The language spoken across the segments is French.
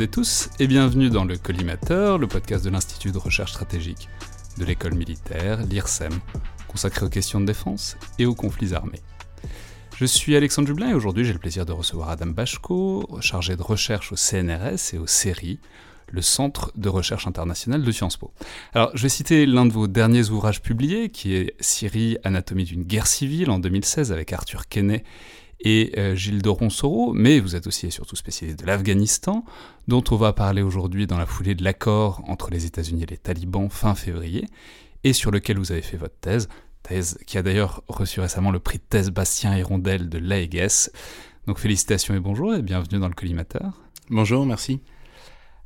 et tous et bienvenue dans le Collimateur, le podcast de l'Institut de recherche stratégique de l'école militaire, l'IRSEM, consacré aux questions de défense et aux conflits armés. Je suis Alexandre Dublin et aujourd'hui j'ai le plaisir de recevoir Adam Bachko, chargé de recherche au CNRS et au CERI, le Centre de recherche internationale de Sciences Po. Alors je vais citer l'un de vos derniers ouvrages publiés qui est Syrie, anatomie d'une guerre civile en 2016 avec Arthur Kenney et euh, Gilles de Ronsoro, mais vous êtes aussi et surtout spécialiste de l'Afghanistan, dont on va parler aujourd'hui dans la foulée de l'accord entre les États-Unis et les talibans fin février, et sur lequel vous avez fait votre thèse, thèse qui a d'ailleurs reçu récemment le prix de thèse Bastien Hirondelle de l'AEGES. Donc félicitations et bonjour et bienvenue dans le collimateur. Bonjour, merci.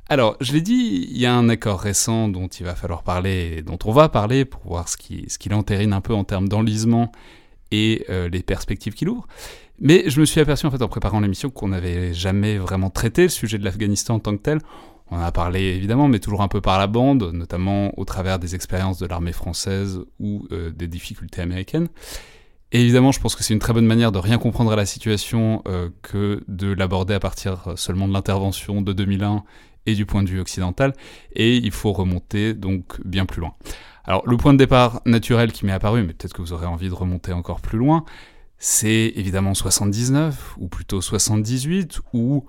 Alors, je l'ai dit, il y a un accord récent dont il va falloir parler, dont on va parler pour voir ce qu'il ce qui entérine un peu en termes d'enlisement et euh, les perspectives qu'il ouvre. Mais je me suis aperçu en fait en préparant l'émission qu'on n'avait jamais vraiment traité le sujet de l'Afghanistan en tant que tel. On en a parlé évidemment, mais toujours un peu par la bande, notamment au travers des expériences de l'armée française ou euh, des difficultés américaines. Et évidemment, je pense que c'est une très bonne manière de rien comprendre à la situation euh, que de l'aborder à partir seulement de l'intervention de 2001 et du point de vue occidental. Et il faut remonter donc bien plus loin. Alors, le point de départ naturel qui m'est apparu, mais peut-être que vous aurez envie de remonter encore plus loin, c'est évidemment 79, ou plutôt 78, ou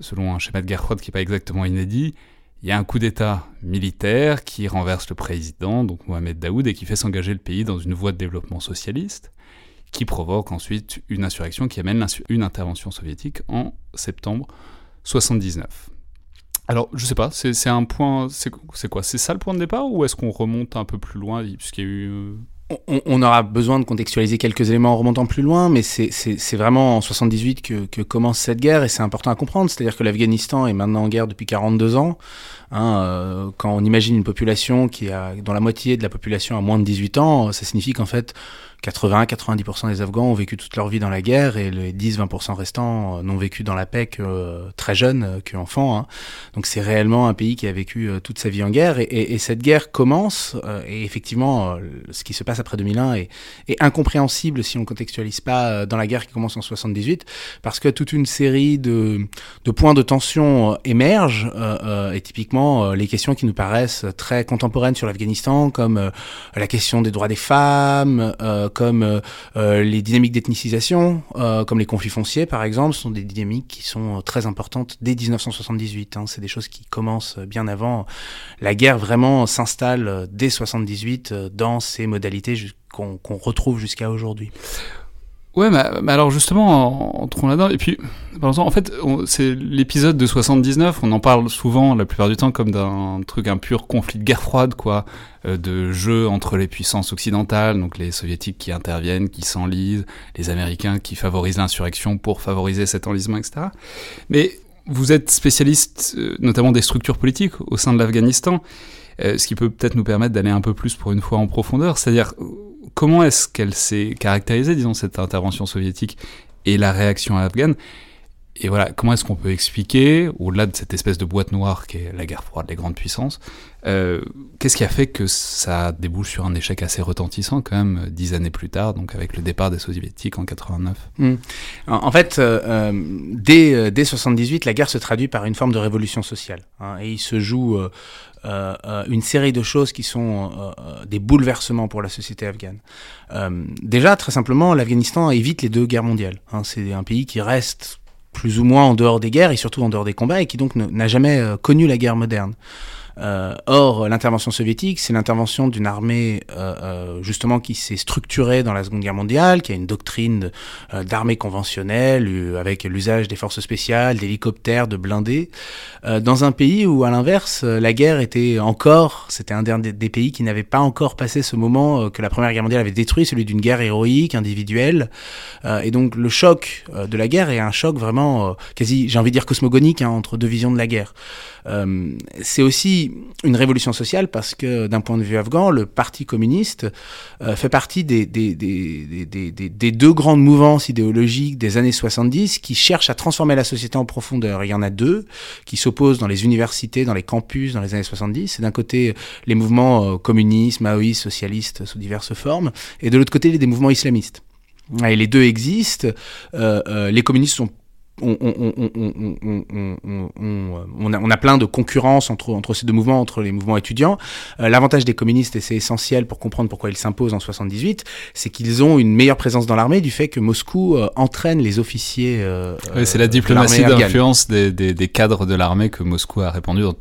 selon un schéma de froide qui n'est pas exactement inédit, il y a un coup d'État militaire qui renverse le président, donc Mohamed Daoud, et qui fait s'engager le pays dans une voie de développement socialiste, qui provoque ensuite une insurrection qui amène une intervention soviétique en septembre 79. Alors, je sais pas, c'est un point, c'est quoi? C'est ça le point de départ ou est-ce qu'on remonte un peu plus loin puisqu'il y a eu euh, on, aura besoin de contextualiser quelques éléments en remontant plus loin, mais c'est vraiment en 78 que, que, commence cette guerre et c'est important à comprendre. C'est-à-dire que l'Afghanistan est maintenant en guerre depuis 42 ans. Hein, euh, quand on imagine une population qui a, dont la moitié de la population a moins de 18 ans, ça signifie qu'en fait, 80-90% des Afghans ont vécu toute leur vie dans la guerre et les 10-20% restants euh, n'ont vécu dans la paix que euh, très jeunes, euh, que enfants. Hein. Donc c'est réellement un pays qui a vécu toute sa vie en guerre et, et, et cette guerre commence et effectivement ce qui se passe après 2001 est, est incompréhensible si on contextualise pas dans la guerre qui commence en 78 parce que toute une série de, de points de tension émergent et typiquement les questions qui nous paraissent très contemporaines sur l'Afghanistan comme la question des droits des femmes comme euh, euh, les dynamiques d'ethnicisation, euh, comme les conflits fonciers par exemple, sont des dynamiques qui sont très importantes dès 1978. Hein. C'est des choses qui commencent bien avant. La guerre vraiment s'installe dès 78 dans ces modalités qu'on retrouve jusqu'à aujourd'hui. Ouais, mais, alors justement, entrons là-dedans. Et puis, en fait, c'est l'épisode de 79, on en parle souvent, la plupart du temps, comme d'un truc, un pur conflit de guerre froide, quoi, euh, de jeu entre les puissances occidentales, donc les soviétiques qui interviennent, qui s'enlisent, les américains qui favorisent l'insurrection pour favoriser cet enlisement, etc. Mais vous êtes spécialiste, euh, notamment des structures politiques au sein de l'Afghanistan, euh, ce qui peut peut-être nous permettre d'aller un peu plus pour une fois en profondeur, c'est-à-dire comment est-ce qu'elle s'est caractérisée, disons, cette intervention soviétique et la réaction afghane? Et voilà, comment est-ce qu'on peut expliquer, au-delà de cette espèce de boîte noire qui est la guerre froide des grandes puissances, euh, qu'est-ce qui a fait que ça débouche sur un échec assez retentissant quand même dix années plus tard, donc avec le départ des soviétiques en 89 hmm. en, fait, euh, euh, dès, dès 78, la guerre se traduit par une forme de révolution sociale, hein, et il se joue une série de choses qui sont des bouleversements pour la société afghane. déjà, très simplement, l'Afghanistan évite les deux guerres mondiales. Hein, c'est un pays qui reste plus ou moins en dehors des guerres et surtout en dehors des combats et qui donc n'a jamais euh, connu la guerre moderne. Euh, or, l'intervention soviétique, c'est l'intervention d'une armée euh, euh, justement qui s'est structurée dans la Seconde Guerre mondiale, qui a une doctrine euh, d'armée conventionnelle avec l'usage des forces spéciales, d'hélicoptères, de blindés, dans un pays où, à l'inverse, la guerre était encore, c'était un des, des pays qui n'avait pas encore passé ce moment que la Première Guerre mondiale avait détruit, celui d'une guerre héroïque, individuelle. et donc, le choc de la guerre est un choc vraiment quasi, j'ai envie de dire cosmogonique, hein, entre deux visions de la guerre. c'est aussi une révolution sociale parce que d'un point de vue afghan, le Parti communiste euh, fait partie des, des, des, des, deux grandes mouvances idéologiques des années 70 qui cherchent à transformer la société en profondeur. il y en a deux qui s'opposent dans les universités, dans les campus dans les années 70. C'est d'un côté les mouvements euh, communistes, maoïstes, socialistes sous diverses formes, et de l'autre côté des mouvements islamistes. Et les deux existent. Euh, euh, les communistes sont on, on, a, on, a, plein de concurrence entre, entre ces deux mouvements, entre les mouvements étudiants. Euh, l'avantage des communistes, et c'est essentiel pour comprendre pourquoi ils s'imposent en 78, c'est qu'ils ont une meilleure présence dans l'armée du fait que Moscou euh, entraîne les officiers. Euh, oui, c'est la diplomatie d'influence des, des, des, cadres de l'armée que Moscou a répandu dans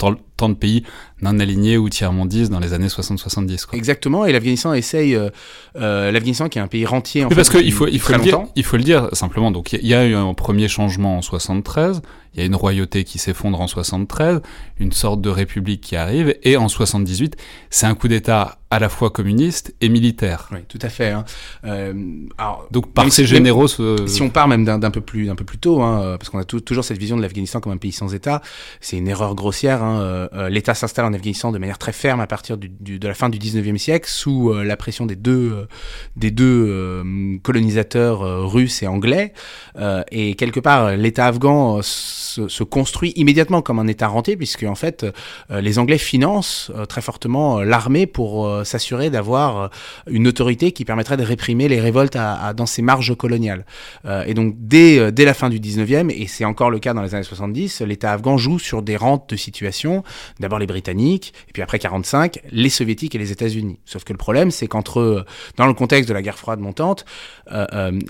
tant de pays non alignés ou tiers-mondistes dans les années 60-70. Exactement, et l'Afghanistan essaye, euh, euh, l'Afghanistan qui est un pays rentier en oui, parce qu'il faut, il faut, le dire, il faut le dire simplement, donc il y, a eu un premier changement en 73, il y a une royauté qui s'effondre en 73, une sorte de république qui arrive, et en 78, c'est un coup d'État à la fois communiste et militaire. Oui, tout à fait. Hein. Euh, alors, Donc par ces généraux... Si on part même d'un peu plus, un peu plus tôt, hein, parce qu'on a toujours cette vision de l'Afghanistan comme un pays sans État, c'est une erreur grossière. Hein. Euh, euh, L'État s'installe en Afghanistan de manière très ferme à partir du, du, de la fin du 19e siècle, sous euh, la pression des deux, des deux colonisateurs russes et anglais. et quelque part, l'État afghan se, se, construit immédiatement comme un État rentier, puisque en fait, les Anglais financent très fortement l'armée pour euh, s'assurer d'avoir euh, une autorité qui permettrait de réprimer les révoltes à, dans ces marges coloniales. Euh, et donc dès, dès la fin du 19e, et c'est encore le cas dans les années 70, l'État afghan joue sur des rentes de situation, d'abord les Britanniques, et puis après 45, les Soviétiques et les États-Unis. Sauf que le problème, c'est qu'entre, dans le contexte de la guerre froide montante,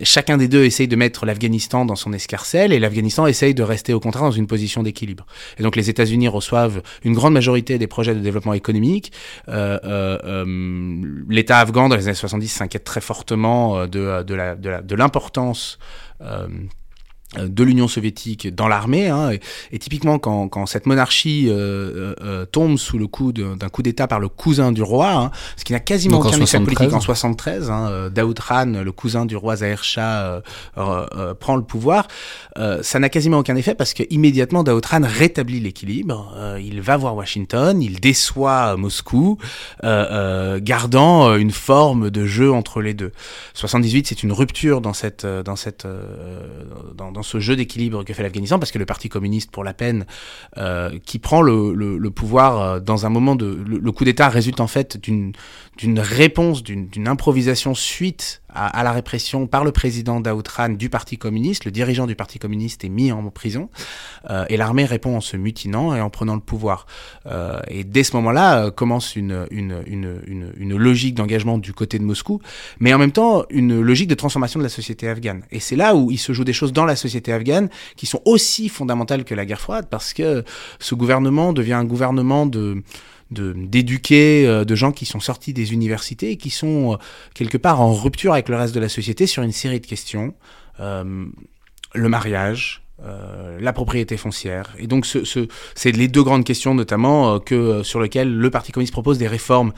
chacun des deux essaye de mettre l'Afghanistan dans son escarcelle, et l'Afghanistan essaye de rester au dans une position d'équilibre. Et donc les États-Unis reçoivent une grande majorité des projets de développement économique. Euh, euh, l'État afghan dans les années 70 s'inquiète très fortement euh, de, de l'importance euh, de l'Union soviétique dans l'armée. Hein, et, typiquement, quand, quand, cette monarchie euh, euh, tombe sous le coup d'un coup d'État par le cousin du roi, hein, ce qui n'a quasiment aucun effet politique en 73, hein, Daoud Khan, le cousin du roi Zahir Shah, prend le pouvoir, ça n'a quasiment aucun effet parce que immédiatement Daoud Khan rétablit l'équilibre. il va voir Washington, il déçoit Moscou, gardant une forme de jeu entre les deux. 78, c'est une rupture dans cette dans cette dans, dans ce jeu d'équilibre que fait l'Afghanistan, parce que le Parti communiste, pour la peine, euh, qui prend le, le, pouvoir euh, dans un moment de... Le, coup d'État résulte en fait d'une réponse, d'une improvisation suite à, la répression par le président Daoud Khan du Parti communiste. Le dirigeant du Parti communiste est mis en prison euh, et l'armée répond en se mutinant et en prenant le pouvoir. Euh, et dès ce moment-là euh, commence une, une, une, une logique d'engagement du côté de Moscou, mais en même temps une logique de transformation de la société afghane. Et c'est là où il se joue des choses dans la société afghane qui sont aussi fondamentales que la guerre froide, parce que ce gouvernement devient un gouvernement de d'éduquer euh, de, gens qui sont sortis des universités et qui sont euh, quelque part en rupture avec le reste de la société sur une série de questions. Euh, le mariage, euh, la propriété foncière. Et donc, ce, ce, c'est les deux grandes questions, notamment, euh, que, euh, sur lesquelles le Parti communiste propose des réformes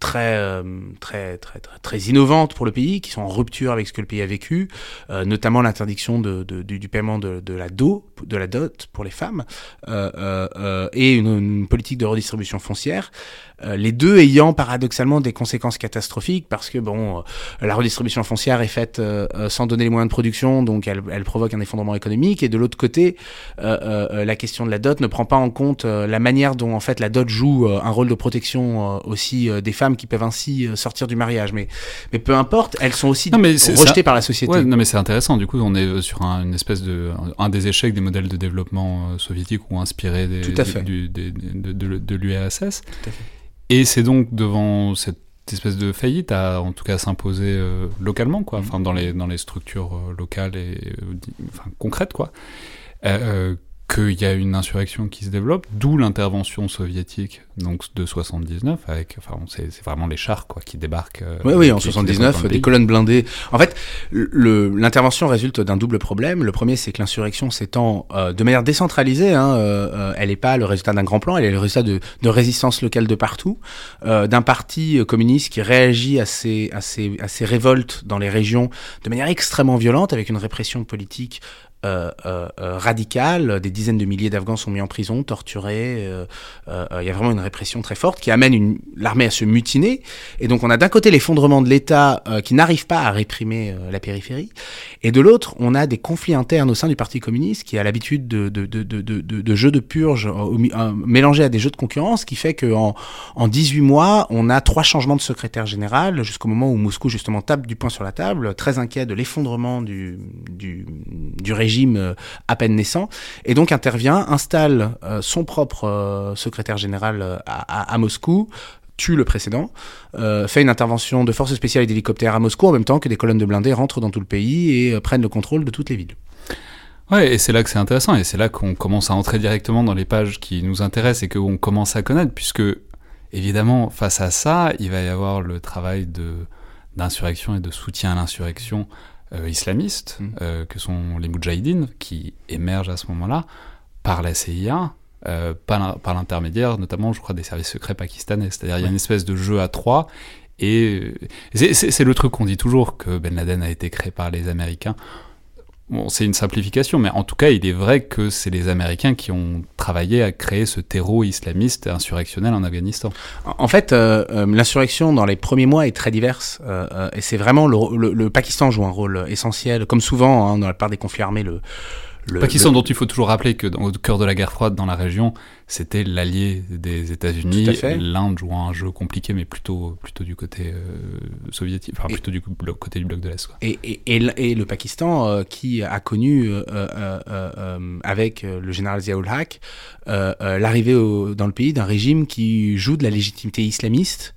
très, très, très, très, innovantes pour le pays, qui sont en rupture avec ce que le pays a vécu, notamment l'interdiction de, de, du, paiement de, de, la dot, de la dot pour les femmes, et une, une, politique de redistribution foncière. Euh, les deux ayant paradoxalement des conséquences catastrophiques parce que bon, euh, la redistribution foncière est faite sans donner les moyens de production, donc elle, elle provoque un effondrement économique. Et de l'autre côté, la question de la dot ne prend pas en compte la manière dont en fait la dot joue un rôle de protection aussi des femmes qui peuvent ainsi sortir du mariage. Mais, mais peu importe, elles sont aussi rejetées par la société. Ouais, non mais c'est intéressant. Du coup, on est sur un, une espèce de un des échecs des modèles de développement soviétiques ou inspirés des, du, de, de, de l'URSS. Et c'est donc devant cette espèce de faillite à en tout cas s'imposer euh, localement quoi, mm. enfin dans les dans les structures euh, locales et euh, enfin concrètes quoi qu'il y a une insurrection qui se développe, d'où l'intervention soviétique donc de 79 avec enfin c'est vraiment les chars quoi qui débarquent. Euh, oui oui en 79 des colonnes blindées. En fait l'intervention résulte d'un double problème. Le premier c'est que l'insurrection s'étend euh, de manière décentralisée. Hein, euh, elle n'est pas le résultat d'un grand plan, elle est le résultat de, de résistance locale de partout, d'un parti communiste qui réagit à ces, à, ces, à ces révoltes dans les régions de manière extrêmement violente avec une répression politique euh, euh, euh, radicale. Des dizaines de milliers d'Afghans sont mis en prison, torturés. Il y a vraiment une répression très forte qui amène l'armée à se mutiner. Et donc on a d'un côté l'effondrement de l'État qui n'arrive pas à réprimer la périphérie, et de l'autre on a des conflits internes au sein du Parti communiste qui a l'habitude de, de, jeux de purge mélangés à des jeux de concurrence, qui fait qu'en en 18 mois on a trois changements de secrétaire général jusqu'au moment où Moscou justement tape du poing sur la table, très inquiet de l'effondrement du régime régime euh, à peine naissant, et donc intervient, installe euh, son propre euh, secrétaire général à, Moscou, tue le précédent, fait une intervention de forces spéciales et d'hélicoptères à Moscou en même temps que des colonnes de blindés rentrent dans tout le pays et prennent le contrôle de toutes les villes. Ouais, et c'est là que c'est intéressant, et c'est là qu'on commence à entrer directement dans les pages qui nous intéressent et qu'on commence à connaître, puisque évidemment, face à ça, il va y avoir le travail d'insurrection et de soutien à l'insurrection euh, islamistes, mm. euh, que sont les Moudjahidines, qui émergent à ce moment-là par la CIA, euh, par l'intermédiaire notamment, je crois, des services secrets pakistanais. C'est-à-dire, il y a une espèce de jeu à trois. Et c'est le truc qu'on dit toujours, que Ben Laden a été créé par les Américains. Bon, c'est une simplification, mais en tout cas, il est vrai que c'est les Américains qui ont travaillé à créer ce terreau islamiste insurrectionnel en Afghanistan. En fait, euh, euh, l'insurrection dans les premiers mois est très diverse, euh, et c'est vraiment le, le, Pakistan joue un rôle essentiel, comme souvent hein, dans la part des conflits armés. Le, le Pakistan, dont il faut toujours rappeler que dans, au cœur de la guerre froide dans la région, c'était l'allié des États-Unis. L'Inde jouant un jeu compliqué, mais plutôt, plutôt du côté euh, soviétique, enfin plutôt du côté du bloc de l'Est. Et, et, et, le Pakistan, euh, qui a connu euh, avec le général Ziaul Haq l'arrivée dans le pays d'un régime qui joue de la légitimité islamiste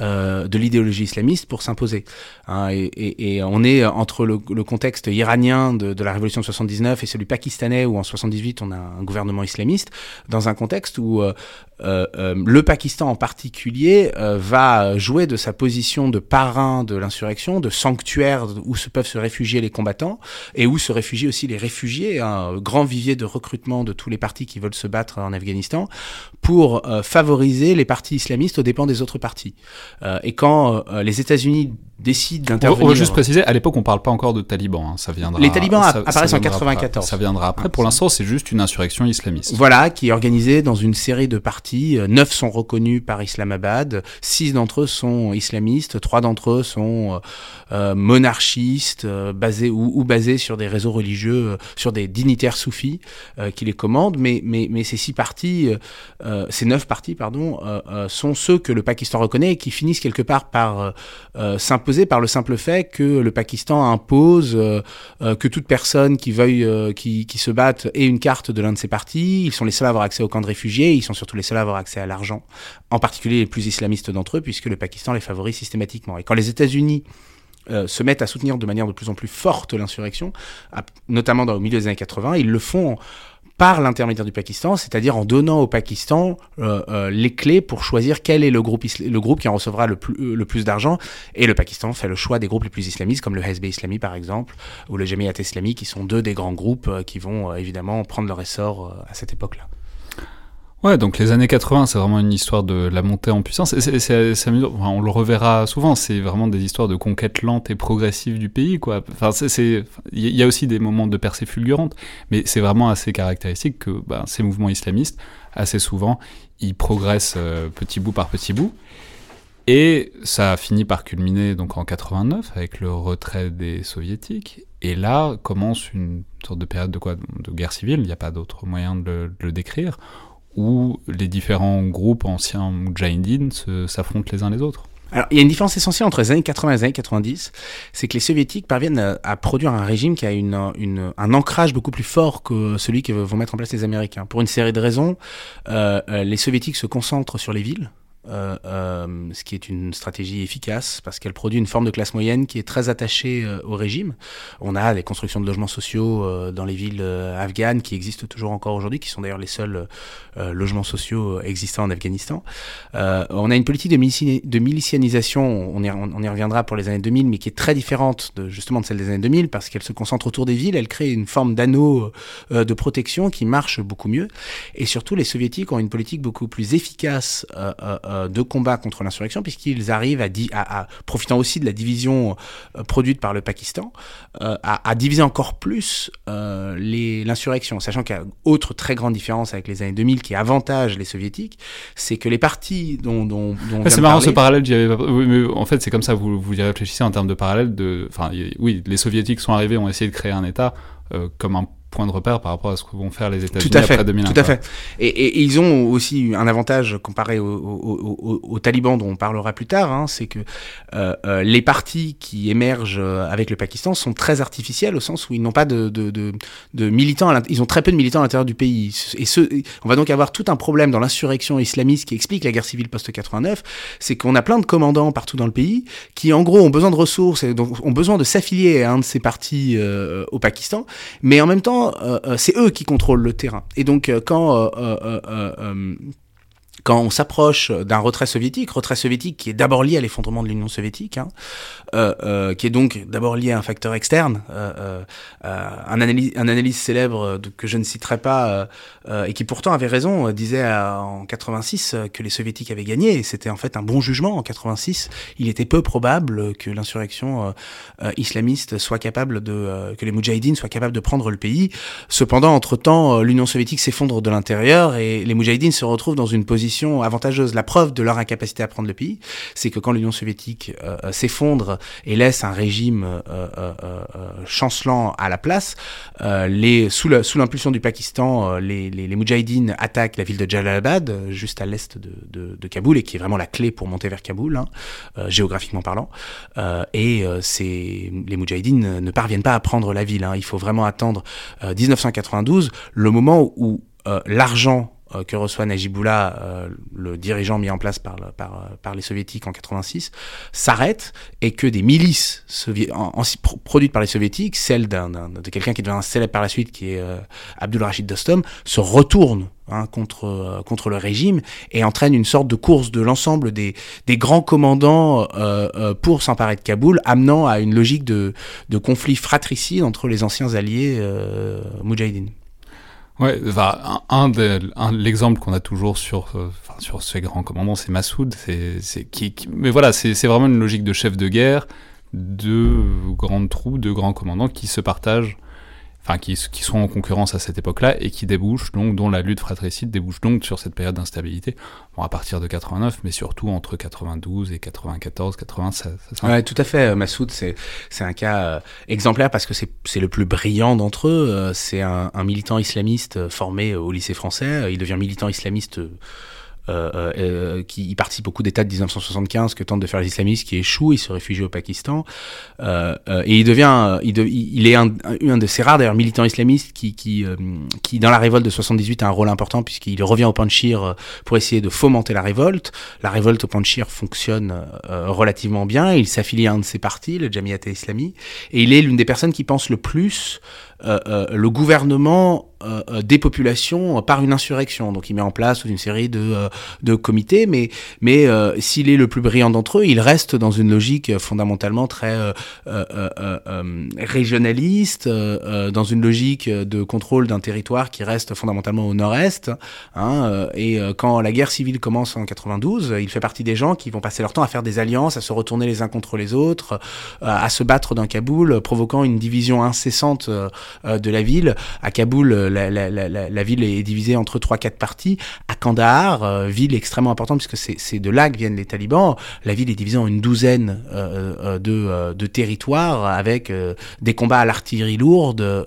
euh, de l'idéologie islamiste pour s'imposer. Hein, et, on est entre le, contexte iranien de, la révolution de 79 et celui pakistanais où en 78 on a un gouvernement islamiste, dans un contexte où euh, euh, euh, le Pakistan en particulier va jouer de sa position de parrain de l'insurrection, de sanctuaire où se peuvent se réfugier les combattants et où se réfugient aussi les réfugiés, un grand vivier de recrutement de tous les partis qui veulent se battre en Afghanistan, pour favoriser les partis islamistes aux dépens des autres partis. et quand les États-Unis décide d'intervenir. On va juste préciser, à l'époque, on parle pas encore de talibans. Hein. Ça viendra. Les talibans apparaissent en 94. Ça viendra après. Pour l'instant, c'est juste une insurrection islamiste. Voilà, qui est organisée dans une série de partis. Neuf sont reconnus par Islamabad. Six d'entre eux sont islamistes. Trois d'entre eux sont euh, euh, monarchistes, euh, basés ou, ou, basés sur des réseaux religieux, sur des dignitaires soufis qui les commandent. Mais, mais, mais ces six partis, ces neuf partis, pardon, sont ceux que le Pakistan reconnaît et qui finissent quelque part par s'imposer par le simple fait que le Pakistan impose euh, euh, que toute personne qui veuille, euh, qui, qui, se batte ait une carte de l'un de ses partis. Ils sont les seuls à avoir accès au camp de réfugiés. Ils sont surtout les seuls à avoir accès à l'argent, en particulier les plus islamistes d'entre eux, puisque le Pakistan les favorise systématiquement. Et quand les États-Unis se mettent à soutenir de manière de plus en plus forte l'insurrection, notamment dans, au milieu des années 80, ils le font par l'intermédiaire du Pakistan, c'est-à-dire en donnant au Pakistan euh, euh, les clés pour choisir quel est le groupe, le groupe qui en recevra le plus, euh, plus d'argent. Et le Pakistan fait le choix des groupes les plus islamistes, comme le Hezbollah Islami par exemple, ou le Jamiat Islami, qui sont deux des grands groupes qui vont évidemment prendre leur essor à cette époque-là. Ouais, donc les années 80, c'est vraiment une histoire de la montée en puissance. On le reverra souvent, c'est vraiment des histoires de conquête lente et progressive du pays, quoi. Enfin, il y a aussi des moments de percée fulgurante, mais c'est vraiment assez caractéristique que ben, ces mouvements islamistes, assez souvent, ils progressent euh, petit bout par petit bout. Et ça a fini par culminer donc en 89 avec le retrait des soviétiques. Et là commence une sorte de période de quoi? De guerre civile, il n'y a pas d'autre moyen de le décrire, où les différents groupes anciens Mujahideen s'affrontent les uns les autres. Alors, il y a une différence essentielle entre les années 80 et les années 90, c'est que les soviétiques parviennent à, produire un régime qui a un ancrage beaucoup plus fort que celui que vont mettre en place les Américains. Pour une série de raisons, euh, euh les soviétiques se concentrent sur les villes, euh, euh, ce qui est une stratégie efficace parce qu'elle produit une forme de classe moyenne qui est très attachée euh, au régime. On a des constructions de logements sociaux dans les villes afghanes qui existent toujours encore aujourd'hui, qui sont d'ailleurs les seuls logements sociaux existants en Afghanistan. on a une politique de, de milicianisation, on y, reviendra pour les années 2000, mais qui est très différente justement de celle des années 2000 parce qu'elle se concentre autour des villes, elle crée une forme d'anneau de protection qui marche beaucoup mieux. Et surtout, les soviétiques ont une politique beaucoup plus efficace de combat contre l'insurrection, puisqu'ils arrivent à, à, profitant aussi de la division euh, produite par le Pakistan, euh, à, diviser encore plus l'insurrection. Sachant qu'il y a autre très grande différence avec les années 2000 qui avantage les soviétiques, c'est que les partis dont... dont, c'est marrant ce parallèle, mais en fait c'est comme ça, vous, vous y réfléchissez en termes de parallèle. De... Enfin, oui, les soviétiques sont arrivés, ont essayé de créer un État comme un point de repère par rapport à ce que vont faire les États-Unis après 2001. Tout à fait. Et, et, ils ont aussi un avantage comparé aux talibans dont on parlera plus tard, hein, c'est que euh, euh, les partis qui émergent euh, avec le Pakistan sont très artificiels au sens où ils n'ont pas de, de, de, de militants, ils ont très peu de militants à l'intérieur du pays. Et ce, on va donc avoir tout un problème dans l'insurrection islamiste qui explique la guerre civile post-89, c'est qu'on a plein de commandants partout dans le pays qui en gros ont besoin de ressources et donc ont besoin de s'affilier à un de ces partis euh, au Pakistan, mais en même temps euh, euh, c'est eux qui contrôlent le terrain. Et donc, euh, quand quand on s'approche d'un retrait soviétique, retrait soviétique qui est d'abord lié à l'effondrement de l'Union soviétique, hein, euh, euh, qui est donc d'abord lié à un facteur externe, euh, un, analyse, un analyse célèbre que je ne citerai pas et qui pourtant avait raison, disait en 86 que les soviétiques avaient gagné c'était en fait un bon jugement en 86. Il était peu probable que l'insurrection islamiste soit capable de, que les Moudjahidines soient capables de prendre le pays. Cependant, entre temps, l'Union soviétique s'effondre de l'intérieur et les Moudjahidines se retrouvent dans une position avantageuse. La preuve de leur incapacité à prendre le pays, c'est que quand l'Union soviétique euh, euh, s'effondre et laisse un régime euh, chancelant à la place, sous l'impulsion du Pakistan, les, les, Moudjahidines attaquent la ville de Jalalabad, juste à l'est de, Kaboul, et qui est vraiment la clé pour monter vers Kaboul, hein, géographiquement parlant. et les Moudjahidines ne parviennent pas à prendre la ville. Hein. Il faut vraiment attendre 1992, le moment où l'argent que reçoit Najibullah, euh, le dirigeant mis en place par, par, par les soviétiques en 86, s'arrête et que des milices produites par les soviétiques, celles de quelqu'un qui devient célèbre par la suite, qui est euh, Abdul Rashid Dostum, se retournent Hein, contre, contre le régime et entraînent une sorte de course de l'ensemble des, des grands commandants pour s'emparer de Kaboul, amenant à une logique de, de conflit fratricide entre les anciens alliés euh. Ouais, un, un, un l'exemple qu'on a toujours sur, euh, sur ces grands commandants, c'est Massoud. C'est, c'est qui, mais voilà, c'est, c'est vraiment une logique de chef de guerre, de grandes troupes, de grands commandants qui se partagent enfin qui, qui, sont en concurrence à cette époque-là et qui débouchent donc, dont la lutte fratricide débouche donc sur cette période d'instabilité, bon, à partir de 89, mais surtout entre 92 et 94, 96. Ouais, tout à fait. Massoud, c'est c'est un cas euh, exemplaire parce que c'est c'est le plus brillant d'entre eux. Euh, c'est un, un, militant islamiste formé au lycée français. Il devient militant islamiste euh, euh, euh, qui il participe beaucoup d'États de 1975 que tentent de faire les islamistes, qui échoue, il se réfugie au Pakistan, euh, euh et il devient, il, il est un, un, de ces rares d'ailleurs militants islamistes qui, qui, qui dans la révolte de 78 a un rôle important puisqu'il revient au Panchir pour essayer de fomenter la révolte. La révolte au Panchir fonctionne relativement bien, il s'affilie à un de ses partis, le Jamiat Islami, et il est l'une des personnes qui pense le plus le gouvernement des populations par une insurrection. Donc il met en place une série de, de comités, mais, mais s'il est le plus brillant d'entre eux, il reste dans une logique fondamentalement très régionaliste, dans une logique de contrôle d'un territoire qui reste fondamentalement au nord-est. Hein, et quand la guerre civile commence en 92, il fait partie des gens qui vont passer leur temps à faire des alliances, à se retourner les uns contre les autres, à se battre dans Kaboul, provoquant une division incessante de la ville. À Kaboul, la, la, ville est divisée entre trois quatre parties. À Kandahar, ville extrêmement importante puisque c'est de là que viennent les talibans, la ville est divisée en une douzaine de, territoires avec des combats à l'artillerie lourde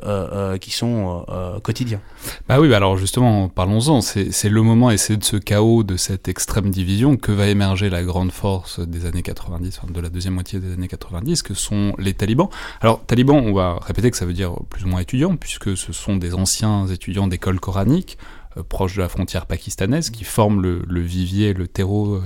qui sont quotidiens. Bah oui, bah alors justement, parlons-en. C'est le moment, et c'est de ce chaos, de cette extrême division, que va émerger la grande force des années 90, enfin de la deuxième moitié des années 90, que sont les talibans. Alors, talibans, on va répéter que ça veut dire plus ou moins étudiants, puisque ce sont des anciens étudiants d'école coranique, euh, proches de la frontière pakistanaise, qui forment le, le vivier, le terreau euh,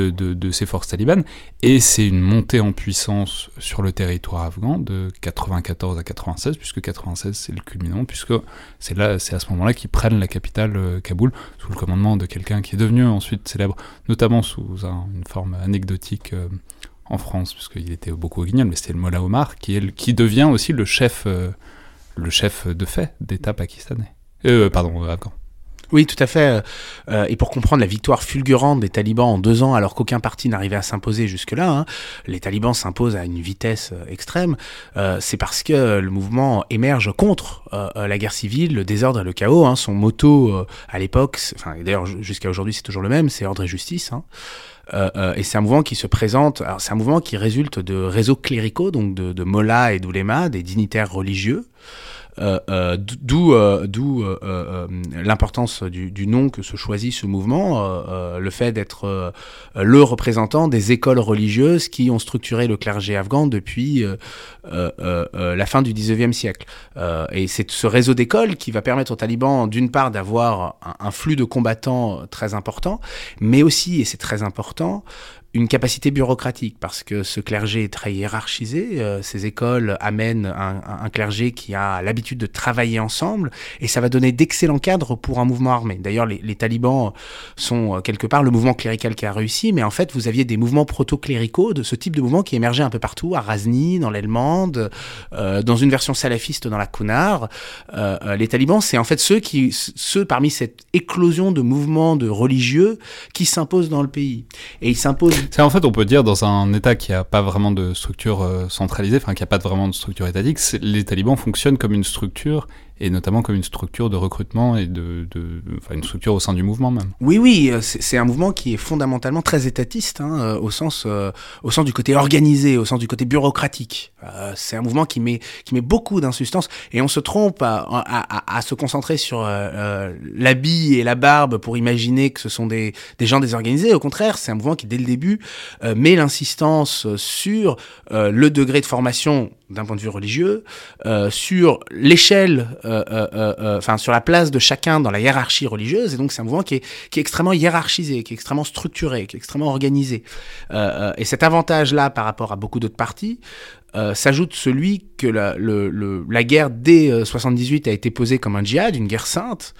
de, ces forces talibanes, et c'est une montée en puissance sur le territoire afghan de 94 à 96, puisque 96 c'est le culminant, puisque c'est là, c'est à ce moment-là qu'ils prennent la capitale euh, Kaboul sous le commandement de quelqu'un qui est devenu ensuite célèbre, notamment sous une forme anecdotique euh, en France, puisqu'il était beaucoup au guignol, mais c'était le Mollah Omar qui, est qui devient aussi le chef, le chef de fait d'État pakistanais, pardon afghan. Oui, tout à fait. Euh, euh, et pour comprendre la victoire fulgurante des talibans en deux ans, alors qu'aucun parti n'arrivait à s'imposer jusque-là, hein, les talibans s'imposent à une vitesse euh, extrême, c'est parce que le mouvement émerge contre la guerre civile, le désordre et le chaos. Hein. Son motto à l'époque, enfin, d'ailleurs jusqu'à aujourd'hui c'est toujours le même, c'est ordre et justice. Hein. Et c'est un mouvement qui se présente, c'est un mouvement qui résulte de réseaux cléricaux, donc de, de mollahs et d'oulémas, des dignitaires religieux, euh, euh, d'où euh, d'où l'importance du, du, nom que se choisit ce mouvement, le fait d'être le représentant des écoles religieuses qui ont structuré le clergé afghan depuis la fin du 19e siècle. et c'est ce réseau d'écoles qui va permettre aux talibans, d'une part, d'avoir un, flux de combattants très important, mais aussi, et c'est très important, une capacité bureaucratique parce que ce clergé est très hiérarchisé. Euh, ces écoles amènent un, un, clergé qui a l'habitude de travailler ensemble et ça va donner d'excellents cadres pour un mouvement armé. D'ailleurs, les, les, talibans sont euh, quelque part le mouvement clérical qui a réussi, mais en fait, vous aviez des mouvements proto-cléricaux de ce type de mouvement qui émergeaient un peu partout, à Razni, dans l'Elmande, euh, dans une version salafiste dans la Kunar. Euh, euh, les talibans, c'est en fait ceux qui, ceux parmi cette éclosion de mouvements de religieux qui s'imposent dans le pays. Et ils s'imposent c'est en fait, on peut dire, dans un État qui n'a pas vraiment de structure euh, centralisée, enfin qui n'a pas vraiment de structure étatique, les talibans fonctionnent comme une structure et notamment comme une structure de recrutement et de, de enfin une structure au sein du mouvement même. Oui, oui, euh, c'est un mouvement qui est fondamentalement très étatiste, hein, euh, au sens, euh, au sens du côté organisé, au sens du côté bureaucratique. Euh, c'est un mouvement qui met, qui met beaucoup d'insustance, et on se trompe à, à, à, se concentrer sur euh, l'habit et la barbe pour imaginer que ce sont des, des gens désorganisés. Au contraire, c'est un mouvement qui dès le début met l'insistance sur le degré de formation d'un point de vue religieux, euh, sur l'échelle, euh, euh, euh, enfin sur la place de chacun dans la hiérarchie religieuse. Et donc c'est un mouvement qui est, qui est extrêmement hiérarchisé, qui est extrêmement structuré, qui est extrêmement organisé. et cet avantage-là par rapport à beaucoup d'autres partis s'ajoute celui que la, le, le, la guerre dès 78 a été posée comme un djihad, une guerre sainte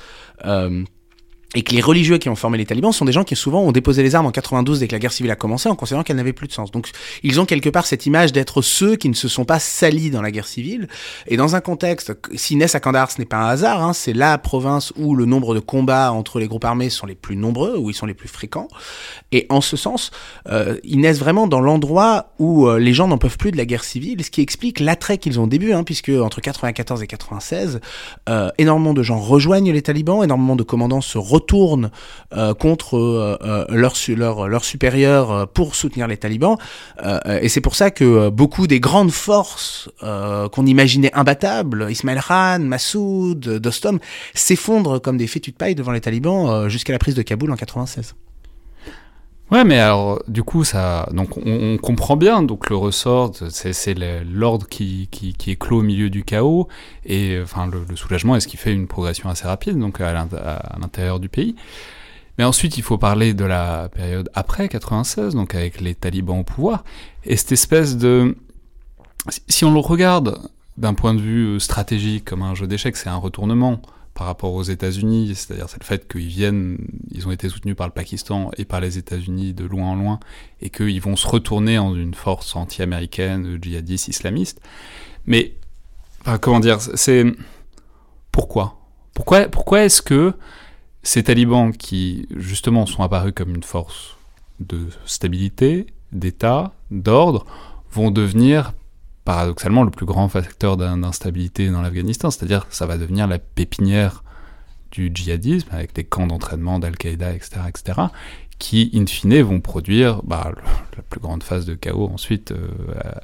et que les religieux qui ont formé les talibans sont des gens qui souvent ont déposé les armes en 92 dès que la guerre civile a commencé en considérant qu'elle n'avait plus de sens. Donc ils ont quelque part cette image d'être ceux qui ne se sont pas salis dans la guerre civile. Et dans un contexte, si naissent à Kandahar, ce n'est pas un hasard, hein, c'est la province où le nombre de combats entre les groupes armés sont les plus nombreux, où ils sont les plus fréquents. Et en ce sens, euh, ils naissent vraiment dans l'endroit où euh, les gens n'en peuvent plus de la guerre civile, ce qui explique l'attrait qu'ils ont au début, hein, puisque entre 94 et 96, euh, énormément de gens rejoignent les talibans, énormément de commandants se retrouvent tournent euh, contre euh, euh, leurs leur, leur supérieurs pour soutenir les talibans. et c'est pour ça que beaucoup des grandes forces qu'on imaginait imbattables, Ismail Khan, Massoud, Dostom, s'effondrent comme des fétus de paille devant les talibans jusqu'à la prise de Kaboul en 96. Ouais, mais alors, du coup, ça, donc, on, comprend bien, donc, le ressort, c'est l'ordre qui, qui, qui éclot au milieu du chaos, et, enfin, le, soulagement est ce qui fait une progression assez rapide, donc, à l'intérieur du pays. Mais ensuite, il faut parler de la période après 96, donc, avec les talibans au pouvoir, et cette espèce de, si on le regarde d'un point de vue stratégique, comme un jeu d'échecs, c'est un retournement, par rapport aux États-Unis, c'est-à-dire c'est le fait qu'ils viennent, ils ont été soutenus par le Pakistan et par les États-Unis de loin en loin, et qu'ils vont se retourner en une force anti-américaine, djihadiste, islamiste. Mais, comment dire, c'est pourquoi? Pourquoi, pourquoi est-ce que ces talibans qui justement sont apparus comme une force de stabilité, d'État, d'ordre, vont devenir paradoxalement le plus grand facteur d'instabilité dans l'Afghanistan, c'est-à-dire ça va devenir la pépinière du djihadisme avec des camps d'entraînement d'Al-Qaïda, etc., etc., qui, in fine, vont produire bah, la plus grande phase de chaos ensuite euh,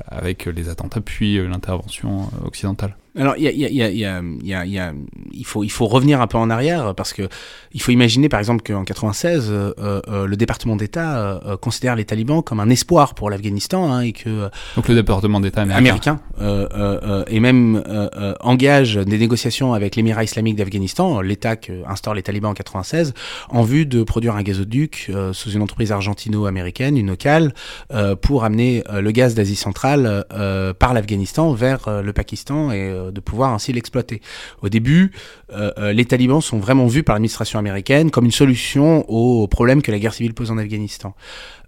avec les attentats puis euh, l'intervention euh, occidentale. Alors, il faut, il faut revenir un peu en arrière parce que il faut imaginer, par exemple, qu'en 96, euh, euh, le département d'État euh, considère les talibans comme un espoir pour l'Afghanistan hein, et que donc le département d'État américain, américain et même engage des négociations avec l'Émirat islamique d'Afghanistan, l'État que instaure les talibans en 96, en vue de produire un gazoduc sous une entreprise argentino-américaine, une locale, pour amener le gaz d'Asie centrale par l'Afghanistan vers le Pakistan et euh, de pouvoir ainsi l'exploiter. Au début, euh, euh, les talibans sont vraiment vus par l'administration américaine comme une solution aux problèmes que la guerre civile pose en Afghanistan.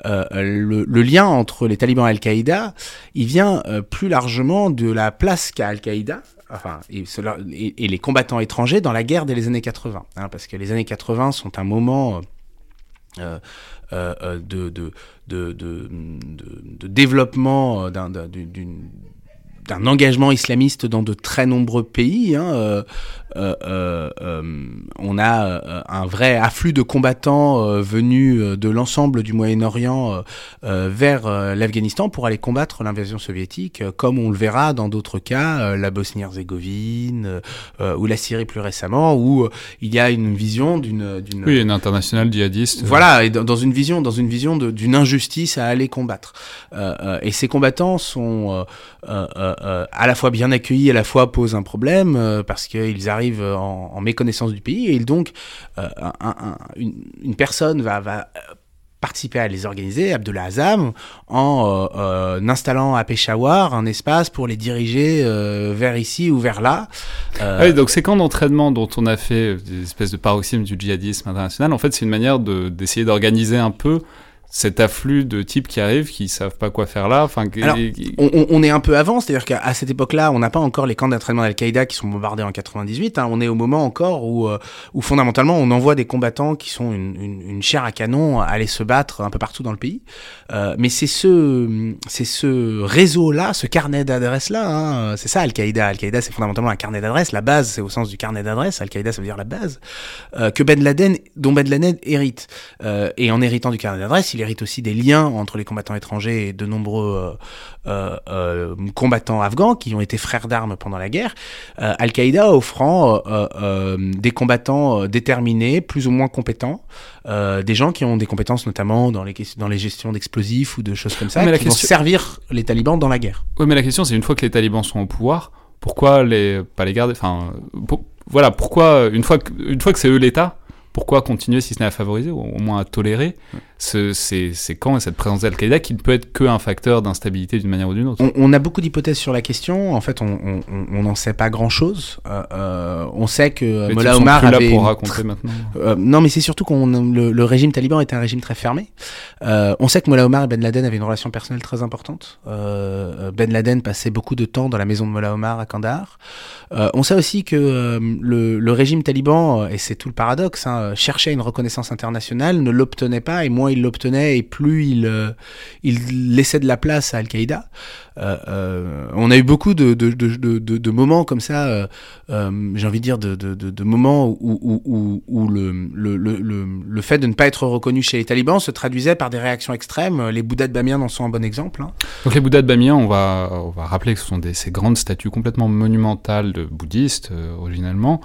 le, lien entre les talibans et Al-Qaïda, il vient plus largement de la place qu'a Al-Qaïda, enfin, et, les combattants étrangers dans la guerre des années 80, hein, parce que les années 80 sont un moment de développement d'une d'un engagement islamiste dans de très nombreux pays. Hein, euh, euh, euh, on a un vrai afflux de combattants venus de l'ensemble du Moyen-Orient vers l'Afghanistan pour aller combattre l'invasion soviétique, comme on le verra dans d'autres cas, la Bosnie-Herzégovine ou la Syrie plus récemment, où il y a une vision d'une oui une internationale djihadiste. Voilà, et dans une vision dans une vision d'une injustice à aller combattre. et ces combattants sont à la fois bien accueillis, à la fois posent un problème parce qu'ils arrivent en, méconnaissance du pays et donc euh, une, personne va, participer à les organiser, Abdullah Azam, en euh, euh, installant à Peshawar un espace pour les diriger vers ici ou vers là. Ah donc ces camps d'entraînement dont on a fait des espèces de paroxysme du djihadisme international, en fait c'est une manière d'essayer d'organiser un peu cet afflux de types qui arrivent, qui savent pas quoi faire là. Enfin, Alors, on, on, est un peu avant, c'est-à-dire qu'à cette époque-là, on n'a pas encore les camps d'entraînement d'Al-Qaïda qui sont bombardés en 98. Hein. On est au moment encore où, euh, où fondamentalement, on envoie des combattants qui sont une, une, une, chair à canon à aller se battre un peu partout dans le pays. Euh, mais c'est ce, c'est ce réseau-là, ce carnet d'adresses-là, hein. c'est ça Al-Qaïda. Al-Qaïda, c'est fondamentalement un carnet d'adresses. La base, c'est au sens du carnet d'adresses. Al-Qaïda, ça veut dire la base. Euh, que Ben Laden, dont Ben Laden hérite. Euh, et en héritant du carnet d'adresses, il hérite aussi des liens entre les combattants étrangers et de nombreux euh, euh, euh combattants afghans qui ont été frères d'armes pendant la guerre. Euh, Al-Qaïda offrant euh, des combattants déterminés, plus ou moins compétents, des gens qui ont des compétences notamment dans les, dans les gestions d'explosifs ou de choses comme ça, qui question... vont servir les talibans dans la guerre. Oui, mais la question c'est une fois que les talibans sont au pouvoir, pourquoi les pas les garder Enfin, voilà, pourquoi une fois que, une fois que c'est eux l'État, pourquoi continuer si ce n'est à favoriser ou au moins à tolérer? Ce, ces, ces, camps et cette présence d'Al-Qaïda qui ne peut être qu'un facteur d'instabilité d'une manière ou d'une autre on, a beaucoup d'hypothèses sur la question. En fait, on n'en sait pas grand-chose. Euh, euh, on sait que Mullah Omar avait... là pour raconter maintenant. Euh, non, mais c'est surtout que le, le, régime taliban était un régime très fermé. On sait que Mullah Omar et Ben Laden avaient une relation personnelle très importante. Ben Laden passait beaucoup de temps dans la maison de Mullah Omar à Kandahar. on sait aussi que le, le, régime taliban, et c'est tout le paradoxe, hein, cherchait une reconnaissance internationale, ne l'obtenait pas, et moins il l'obtenait et plus il, euh, il laissait de la place à Al-Qaïda. Euh, euh, on a eu beaucoup de, de, de, moments comme ça, j'ai envie de dire, de, moments où, où, où, le, le, le, le, fait de ne pas être reconnu chez les talibans se traduisait par des réactions extrêmes. Les Bouddhas de Bamiyan en sont un bon exemple. Hein. Donc les Bouddhas de Bamiyan, on va, on va rappeler que ce sont des, ces grandes statues complètement monumentales de bouddhistes, originalement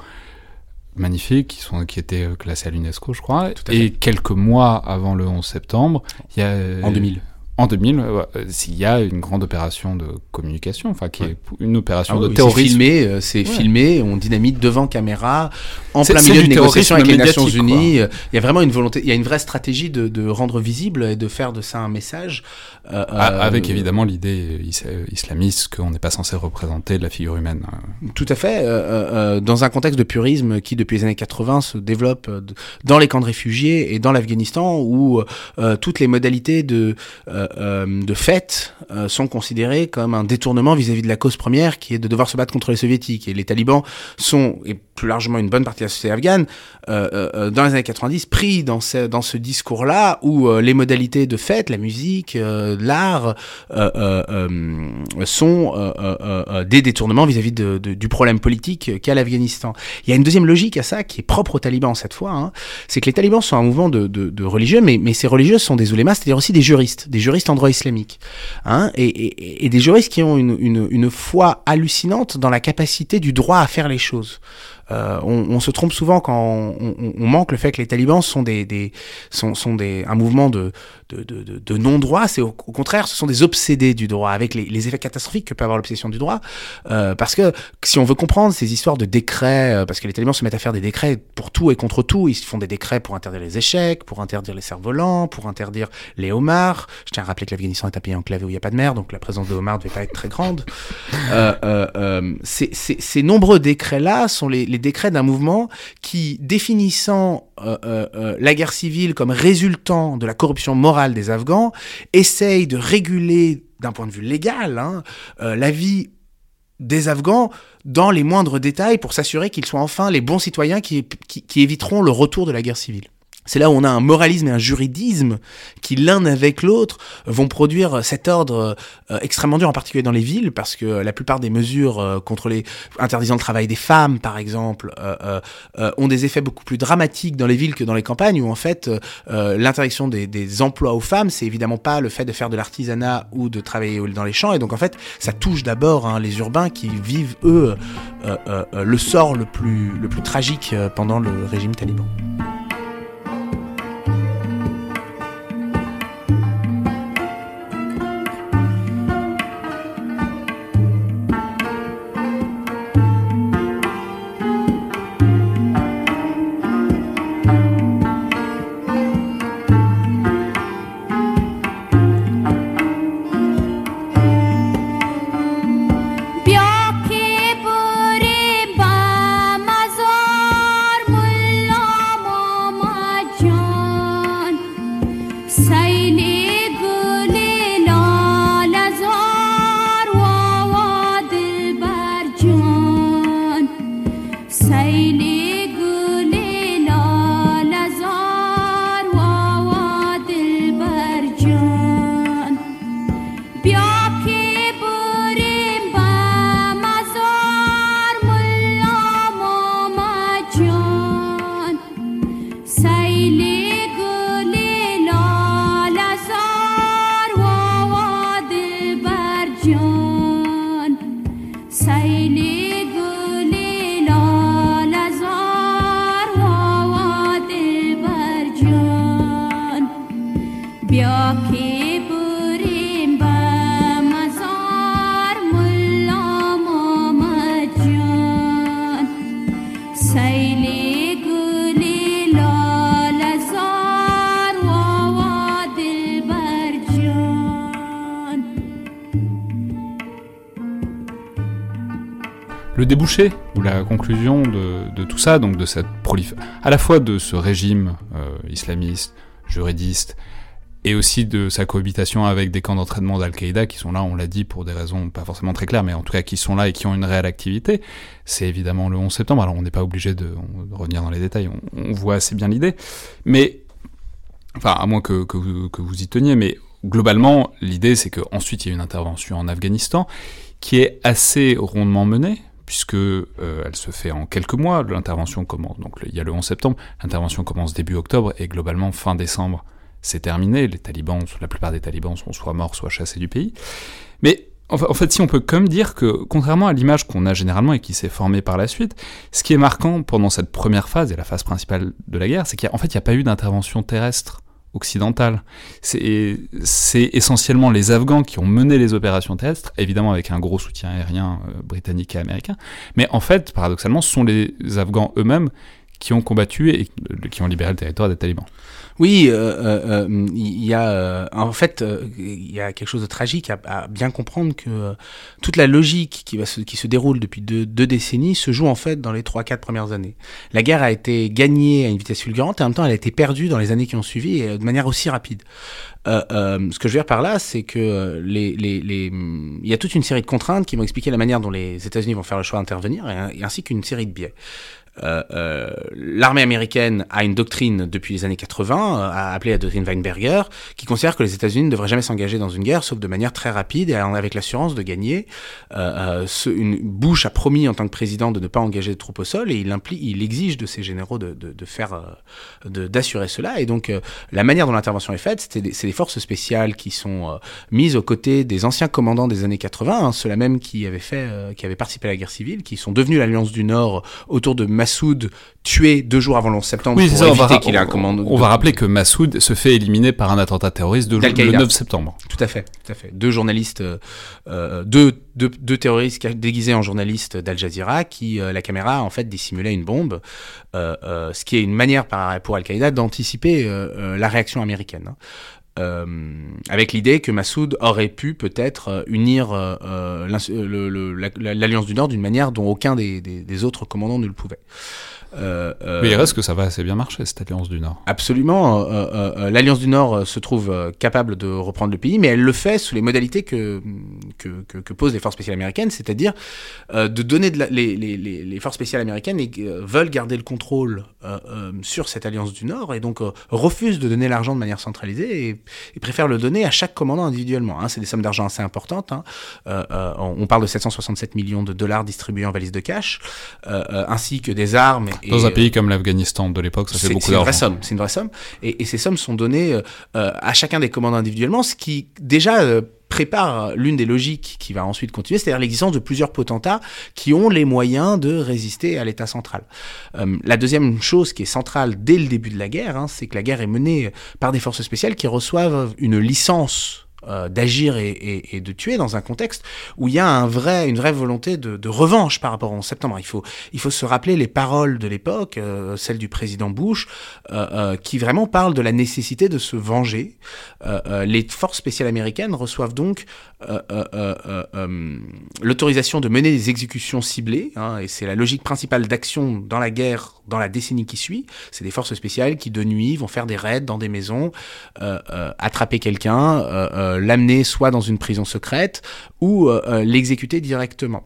magnifiques qui, sont, qui étaient classés à l'UNESCO, je crois. Et quelques mois avant le 11 septembre, il y a... En 2000. En 2000, s'il y a une grande opération de communication, enfin qui est une opération Ah de oui, terrorisme. C'est filmé, euh, c'est Ouais. filmé, on dynamite devant caméra, en plein milieu de négociations avec les Nations Unies. Euh, Il y a vraiment une volonté, il y a une vraie stratégie de, de rendre visible et de faire de ça un message. euh, euh, avec évidemment l'idée is- islamiste qu'on n'est pas censé représenter la figure humaine. euh. Tout à fait. euh, euh, euh, dans un contexte de purisme qui, depuis les années 80, se développe euh, dans les camps de réfugiés et dans l'Afghanistan, où euh, toutes les modalités de, euh, euh, de fête euh, sont considérées comme un détournement vis-à-vis de la cause première, qui est de devoir se battre contre les soviétiques. Et les talibans sont, et plus largement une bonne partie de la société afghane, euh, euh, euh, dans les années 90, pris dans ce, dans ce discours-là, où euh, les modalités de fête, la musique, euh, l'art, euh, sont des détournements vis-à-vis de, de- du problème politique qu'a l'Afghanistan. Il y a une deuxième logique à ça qui est propre aux talibans cette fois, hein, c'est que les talibans sont un mouvement de, de, de religieux, mais, mais ces religieux sont des oulémas, c'est-à-dire aussi des juristes, des juristes en droit islamique, hein, et, et, et des juristes qui ont une, une, une foi hallucinante dans la capacité du droit à faire les choses. Euh, on, on se trompe souvent quand on, on- on manque le fait que les talibans sont des, des sont, sont des un mouvement de de, de, de, non-droit. C'est au, au contraire, ce sont des obsédés du droit avec les, les effets catastrophiques que peut avoir l'obsession du droit. Euh, parce que si on veut comprendre ces histoires de décrets, euh, parce que les talibans se mettent à faire des décrets pour tout et contre tout, ils font des décrets pour interdire les échecs, pour interdire les cerfs-volants, pour interdire les homards. Je tiens à rappeler que l'Afghanistan est un pays enclavé où il n'y a pas de mer, donc la présence de homards ne devait pas être très grande. Euh, euh, euh, ces, ces- ces nombreux décrets-là sont les décrets d'un mouvement qui, définissant euh, euh, euh, la guerre civile comme résultant de la corruption morale des Afghans, essaye de réguler d'un point de vue légal hein, la vie des Afghans dans les moindres détails pour s'assurer qu'ils soient enfin les bons citoyens qui éviteront le retour de la guerre civile. C'est là où on a un moralisme et un juridisme qui, l'un avec l'autre, vont produire cet ordre euh, extrêmement dur, en particulier dans les villes, parce que la plupart des mesures euh, contre les interdisant le travail des femmes, par exemple, euh, ont des effets beaucoup plus dramatiques dans les villes que dans les campagnes, où en fait l'interdiction des, emplois aux femmes, c'est évidemment pas le fait de faire de l'artisanat ou de travailler dans les champs, et donc en fait ça touche d'abord hein, les urbains qui vivent eux le sort le plus tragique pendant le régime taliban. Ou la conclusion de, tout ça, donc de cette prolif, à la fois de ce régime euh, islamiste, juridiste, et aussi de sa cohabitation avec des camps d'entraînement d'Al-Qaïda qui sont là, on l'a dit, pour des raisons pas forcément très claires, mais en tout cas qui sont là et qui ont une réelle activité. C'est évidemment le 11 septembre, alors on n'est pas obligé de, revenir dans les détails, on, voit assez bien l'idée, mais, enfin, à moins que, vous, que vous y teniez, mais globalement, l'idée c'est qu'ensuite il y a une intervention en Afghanistan qui est assez rondement menée, puisque euh, elle se fait en quelques mois. L'intervention commence, donc il y a le 11 septembre, l'intervention commence début octobre et globalement fin décembre, c'est terminé. Les talibans, la plupart des talibans sont soit morts, soit chassés du pays. Mais en fa- en fait, si on peut comme dire que, contrairement à l'image qu'on a généralement et qui s'est formée par la suite, ce qui est marquant pendant cette première phase et la phase principale de la guerre, c'est qu'en fait, il n'y a pas eu d'intervention terrestre occidentale. C'est essentiellement les Afghans qui ont mené les opérations terrestres, évidemment avec un gros soutien aérien euh, britannique et américain. Mais en fait, paradoxalement, ce sont les Afghans eux-mêmes qui ont combattu et euh, qui ont libéré le territoire des talibans. Oui, euh, euh, euh, il y a euh, en fait euh, il y a quelque chose de tragique à, bien comprendre que euh, toute la logique qui va se, qui se déroule depuis deux, décennies se joue en fait dans les trois quatre premières années. La guerre a été gagnée à une vitesse fulgurante et en même temps elle a été perdue dans les années qui ont suivi et de manière aussi rapide. Euh, euh, ce que je veux dire par là, c'est que les, les, les, il y a toute une série de contraintes qui vont expliquer la manière dont les États-Unis vont faire le choix d'intervenir, et, et ainsi qu'une série de biais. Euh, euh, l'armée américaine a une doctrine depuis les années 80, euh, appelée la doctrine Weinberger, qui considère que les États-Unis ne devraient jamais s'engager dans une guerre, sauf de manière très rapide et avec l'assurance de gagner. Euh, une, Bush a promis en tant que président de ne pas engager de troupes au sol et il, implie, il exige de ses généraux de, faire, d'assurer cela. Et donc la manière dont l'intervention est faite, c'est des, des, forces spéciales qui sont mises aux côtés des anciens commandants des années 80, hein, ceux-là même qui avaient fait, qui avaient participé à la guerre civile, qui sont devenus l'Alliance du Nord autour de Massoud tué deux jours avant le 11 septembre oui, pour ça, éviter qu'il ait un commando. On va rappeler que Massoud se fait éliminer par un attentat terroriste de, le 9 septembre. Tout à fait, tout à fait. Deux journalistes, euh, deux, deux, deux, terroristes déguisés en journalistes d'Al Jazeera qui, euh, la caméra, en fait, dissimulait une bombe, euh, euh ce qui est une manière pour Al-Qaïda d'anticiper euh, la réaction américaine. Hein. Euh, avec l'idée que Massoud aurait pu peut-être euh, unir euh, l'Alliance du Nord d'une manière dont aucun des, des, des, autres commandants ne le pouvait. Euh, Mais il reste que ça va assez bien marcher, cette Alliance du Nord. Absolument. L'Alliance du Nord se trouve capable de reprendre le pays, mais elle le fait sous les modalités que, que, que, que posent les forces spéciales américaines, c'est-à-dire de donner de la, les, les, les, forces spéciales américaines et, veulent garder le contrôle sur cette Alliance du Nord et donc refusent de donner l'argent de manière centralisée et, et, préfèrent le donner à chaque commandant individuellement. Hein. C'est des sommes d'argent assez importantes. Hein. on parle de 767 millions de dollars distribués en valise de cash, ainsi que des armes dans un pays comme l'Afghanistan de l'époque, ça fait beaucoup d'argent. C'est une vraie somme, c'est une vraie somme. Et, et, ces sommes sont données euh, à chacun des commandants individuellement, ce qui déjà euh, prépare l'une des logiques qui va ensuite continuer, c'est-à-dire l'existence de plusieurs potentats qui ont les moyens de résister à l'État central. Euh, la deuxième chose qui est centrale dès le début de la guerre, hein, c'est que la guerre est menée par des forces spéciales qui reçoivent une licence euh, d'agir et, de tuer dans un contexte où il y a une vraie volonté de, revanche par rapport 11 septembre. Il faut, se rappeler les paroles de l'époque, euh, celles du président Bush, euh, euh qui vraiment parlent de la nécessité de se venger. Euh, euh, les forces spéciales américaines reçoivent donc l'autorisation de mener des exécutions ciblées, hein, et c'est la logique principale d'action dans la guerre dans la décennie qui suit. C'est des forces spéciales qui de nuit vont faire des raids dans des maisons, attraper quelqu'un euh, l'amener soit dans une prison secrète ou euh, euh l'exécuter directement.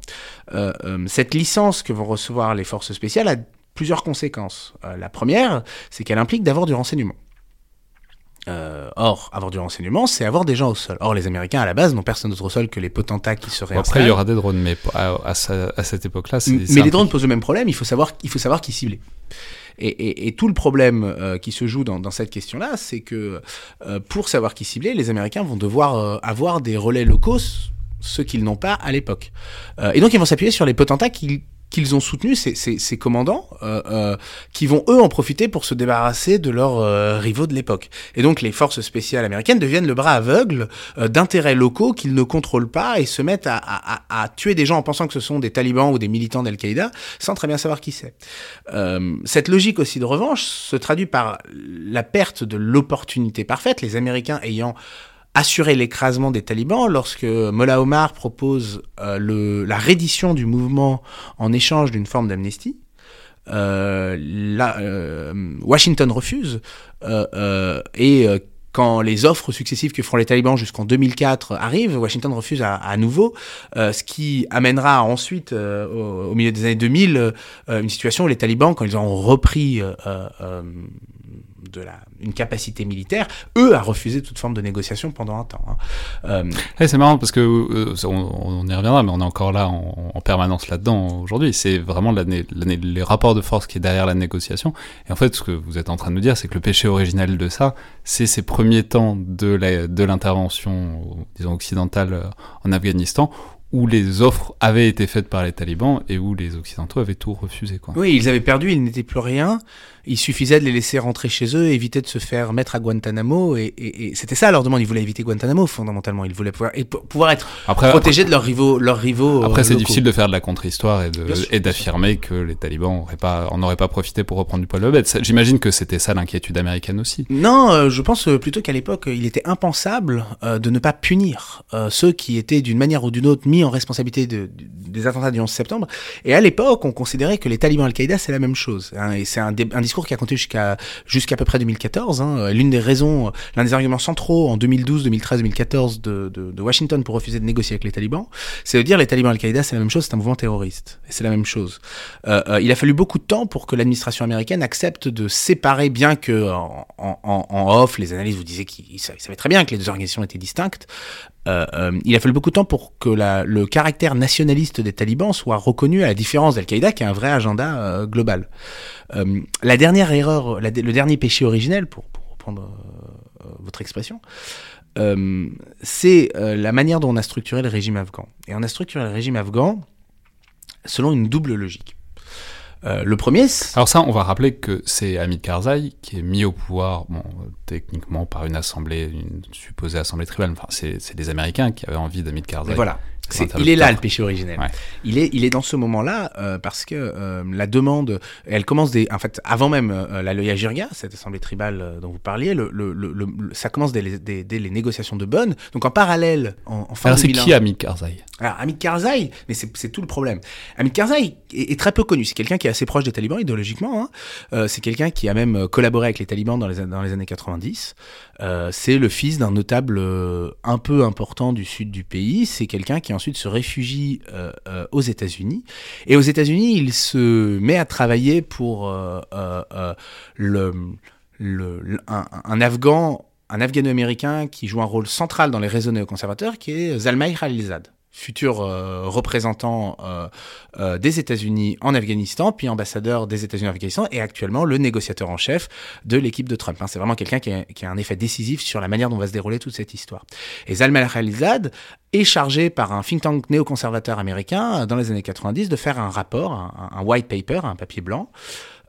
Euh, euh, cette licence que vont recevoir les forces spéciales a plusieurs conséquences. la première, c'est qu'elle implique d'avoir du renseignement. Euh, or, avoir du renseignement, c'est avoir des gens au sol. Or, les Américains, à la base, n'ont personne d'autre au sol que les potentats qui seraient Après, il y aura des drones, mais à, à, à cette époque-là, c'est... Mais les drones posent le même problème, il faut savoir, il faut savoir qui cibler. Et, et, et, tout le problème euh, qui se joue dans, dans cette question-là, c'est que euh, pour savoir qui cibler, les Américains vont devoir euh, avoir des relais locaux, ceux qu'ils n'ont pas à l'époque. Et donc ils vont s'appuyer sur les potentats qu'ils qu'ils ont soutenu ces, ces, ces commandants euh, euh, qui vont eux en profiter pour se débarrasser de leurs euh, rivaux de l'époque. Et donc les forces spéciales américaines deviennent le bras aveugle euh, d'intérêts locaux qu'ils ne contrôlent pas et se mettent à, à, à, tuer des gens en pensant que ce sont des talibans ou des militants d'Al-Qaïda sans très bien savoir qui c'est. Euh, cette logique aussi de revanche se traduit par la perte de l'opportunité parfaite, les Américains ayant assurer l'écrasement des talibans lorsque Mollah Omar propose euh, le, la reddition du mouvement en échange d'une forme d'amnistie. Euh, euh, Washington refuse euh, et quand les offres successives que feront les talibans jusqu'en 2004 arrivent, Washington refuse à, à nouveau, euh, ce qui amènera ensuite, euh, au, au, milieu des années 2000, euh, une situation où les talibans, quand ils ont repris de la, une capacité militaire, eux, à refuser toute forme de négociation pendant un temps. Hein. Euh... Hey, c'est marrant parce que euh, on, on, y reviendra, mais on est encore là en, en permanence là-dedans aujourd'hui. C'est vraiment la, la, les rapports de force qui est derrière la négociation. Et en fait, ce que vous êtes en train de nous dire, c'est que le péché originel de ça, c'est ces premiers temps de l'intervention, disons occidentale, euh, en Afghanistan, où les offres avaient été faites par les talibans et où les occidentaux avaient tout refusé. Quoi. Oui, ils avaient perdu, ils n'étaient plus rien. Il suffisait de les laisser rentrer chez eux, éviter de se faire mettre à Guantanamo. Et, et- et c'était ça leur demande. Ils voulaient éviter Guantanamo, fondamentalement. Ils voulaient pouvoir, et pou- pouvoir être Après, protégés de leurs rivaux. Leurs rivaux Après, euh, c'est difficile de faire de la contre-histoire et et d'affirmer que les talibans auraient pas, en auraient pas profité pour reprendre du poil de bête. J'imagine que c'était ça l'inquiétude américaine aussi. Non, euh, je pense euh, plutôt qu'à l'époque, euh, il était impensable euh, de ne pas punir euh, ceux qui étaient d'une manière ou d'une autre mis en responsabilité de- de- des attentats du 11 septembre. Et à l'époque, on considérait que les talibans Al-Qaïda, c'est la même chose. hein, et c'est un discours qui a compté jusqu'à jusqu'à peu près 2014. hein. L'une des raisons, l'un des arguments centraux en 2012, 2013, 2014 de, de, de Washington pour refuser de négocier avec les talibans, c'est de dire les talibans Al-Qaïda, c'est la même chose, c'est un mouvement terroriste. Et c'est la même chose. Euh, euh, il a fallu beaucoup de temps pour que l'administration américaine accepte de séparer, bien que en, en- en- off, les analystes vous disaient qu'ils sa- ils savaient très bien que les deux organisations étaient distinctes. Euh, euh, il a fallu beaucoup de temps pour que la- le caractère nationaliste des talibans soit reconnu à la différence d'Al-Qaïda, qui a un vrai agenda euh, global. Euh, la dernière erreur, le dernier péché originel, pour, pour reprendre euh, votre expression, c'est la manière dont on a structuré le régime afghan. Et on a structuré le régime afghan selon une double logique. Euh, le premier, Alors ça, on va rappeler que c'est Hamid Karzai qui est mis au pouvoir, bon, techniquement par une assemblée, une supposée assemblée tribale. Enfin, c'est c'est les Américains qui avaient envie d'Hamid Karzai. Mais voilà. Il est là le péché originel. Ouais. Il est, il est dans ce moment-là euh, parce que euh, la demande, elle commence des, en fait, avant même euh, la Loya Jirga, cette assemblée tribale dont vous parliez, le, le, le- ça commence dès les, dès- dès les négociations de Bonn. Donc en parallèle, en, en fin Alors c'est 2001 qui Hamid Karzai? Alors, Hamid Karzai, mais c'est tout le problème. Hamid Karzai est, est très peu connu. C'est quelqu'un qui est assez proche des talibans idéologiquement. hein. C'est quelqu'un qui a même collaboré avec les talibans dans les, an- dans les années 90. Euh, c'est le fils d'un notable un peu important du sud du pays. C'est quelqu'un qui ensuite se réfugie euh, euh, aux États-Unis. Et aux États-Unis, il se met à travailler pour euh, le- un, un Afghan, un Afghano-américain qui joue un rôle central dans les réseaux néoconservateurs, qui est Zalmay Khalilzad futur euh, représentant euh, euh, des États-Unis en Afghanistan, puis ambassadeur des États-Unis en Afghanistan, et actuellement le négociateur en chef de l'équipe de Trump. hein. C'est vraiment quelqu'un qui, a- qui a un effet décisif sur la manière dont va se dérouler toute cette histoire. Et Zalmay Khalilzad est chargé par un think tank néoconservateur américain euh, dans les années 90 de faire un rapport, un, un white paper, un papier blanc,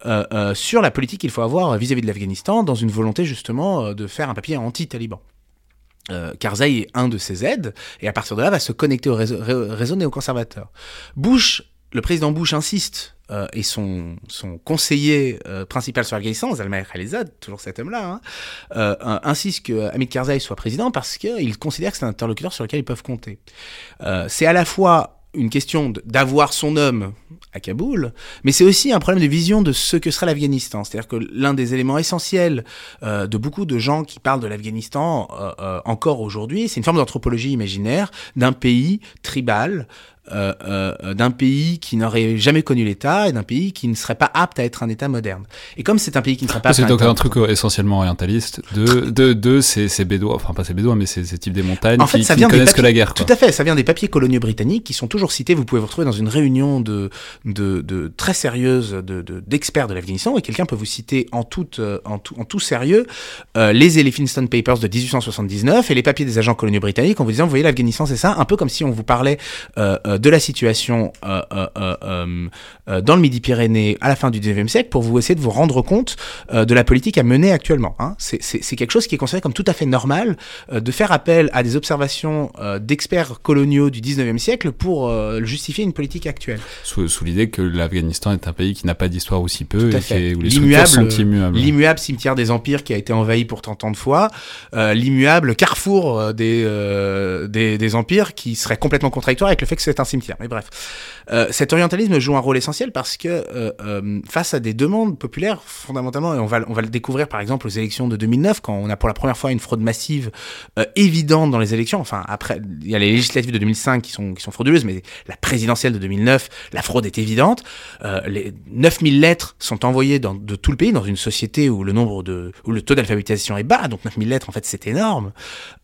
euh, euh, sur la politique qu'il faut avoir vis-à-vis de l'Afghanistan dans une volonté justement euh, de faire un papier anti-taliban. Euh, Karzai est un de ses aides, et à partir de là va se connecter au réseau, ré- réseau néoconservateur. Bush, le président Bush insiste, euh, et son, son conseiller euh, principal sur l'Afghanistan, Zalmay Khalilzad, toujours cet homme-là, hein, euh, insiste que Hamid Karzai soit président parce qu'il considère que c'est un interlocuteur sur lequel ils peuvent compter. Euh, c'est à la fois une question d'avoir son homme à Kaboul, mais c'est aussi un problème de vision de ce que sera l'Afghanistan. C'est-à-dire que l'un des éléments essentiels euh, de beaucoup de gens qui parlent de l'Afghanistan euh, euh, encore aujourd'hui, c'est une forme d'anthropologie imaginaire d'un pays tribal, d'un pays qui n'aurait jamais connu l'État et d'un pays qui ne serait pas apte à être un État moderne. Et comme c'est un pays qui ne serait pas C'est donc un truc euh, essentiellement orientaliste de, de, de ces, ces bédouins, enfin pas ces bédouins, mais ces, ces types des montagnes En fait, qui, ça qui vient ne connaissent que la guerre. Quoi. Tout à fait, ça vient des papiers coloniaux britanniques qui sont toujours cités. Vous pouvez vous retrouver dans une réunion de, de, de très sérieuse de, de- d'experts de, l'Afghanistan et quelqu'un peut vous citer en tout, euh, en tout, en tout sérieux euh, les Elphinstone Papers de 1879 et les papiers des agents coloniaux britanniques en vous disant, vous voyez, l'Afghanistan, c'est ça, un peu comme si on vous parlait euh, euh, de la situation euh, euh, euh, euh, euh, dans le Midi-Pyrénées à la fin du 19e siècle pour vous essayer de vous rendre compte euh, de la politique à mener actuellement. Hein. C'est, quelque chose qui est considéré comme tout à fait normal euh, de faire appel à des observations euh, d'experts coloniaux du 19e siècle pour euh, justifier une politique actuelle. Sous, sous l'idée que l'Afghanistan est un pays qui n'a pas d'histoire aussi peu et fait. qui est- où les structures sont immuables. L'immuable cimetière des empires qui a été envahi pourtant tant de fois, euh, l'immuable carrefour euh, des, euh, des, des empires qui serait complètement contradictoire avec le fait que c'est cimetière. Mais bref, euh, cet orientalisme joue un rôle essentiel parce que euh, euh, face à des demandes populaires, fondamentalement, et on va, on va le découvrir par exemple aux élections de 2009, quand on a pour la première fois une fraude massive évidente dans les élections, enfin après, il y a les législatives de 2005 qui sont, qui sont frauduleuses, mais la présidentielle de 2009, la fraude est évidente. Les 9000 lettres sont envoyées de tout le pays, dans une société où le nombre de, où le taux d'alphabétisation est bas, donc 9000 lettres, en fait, c'est énorme,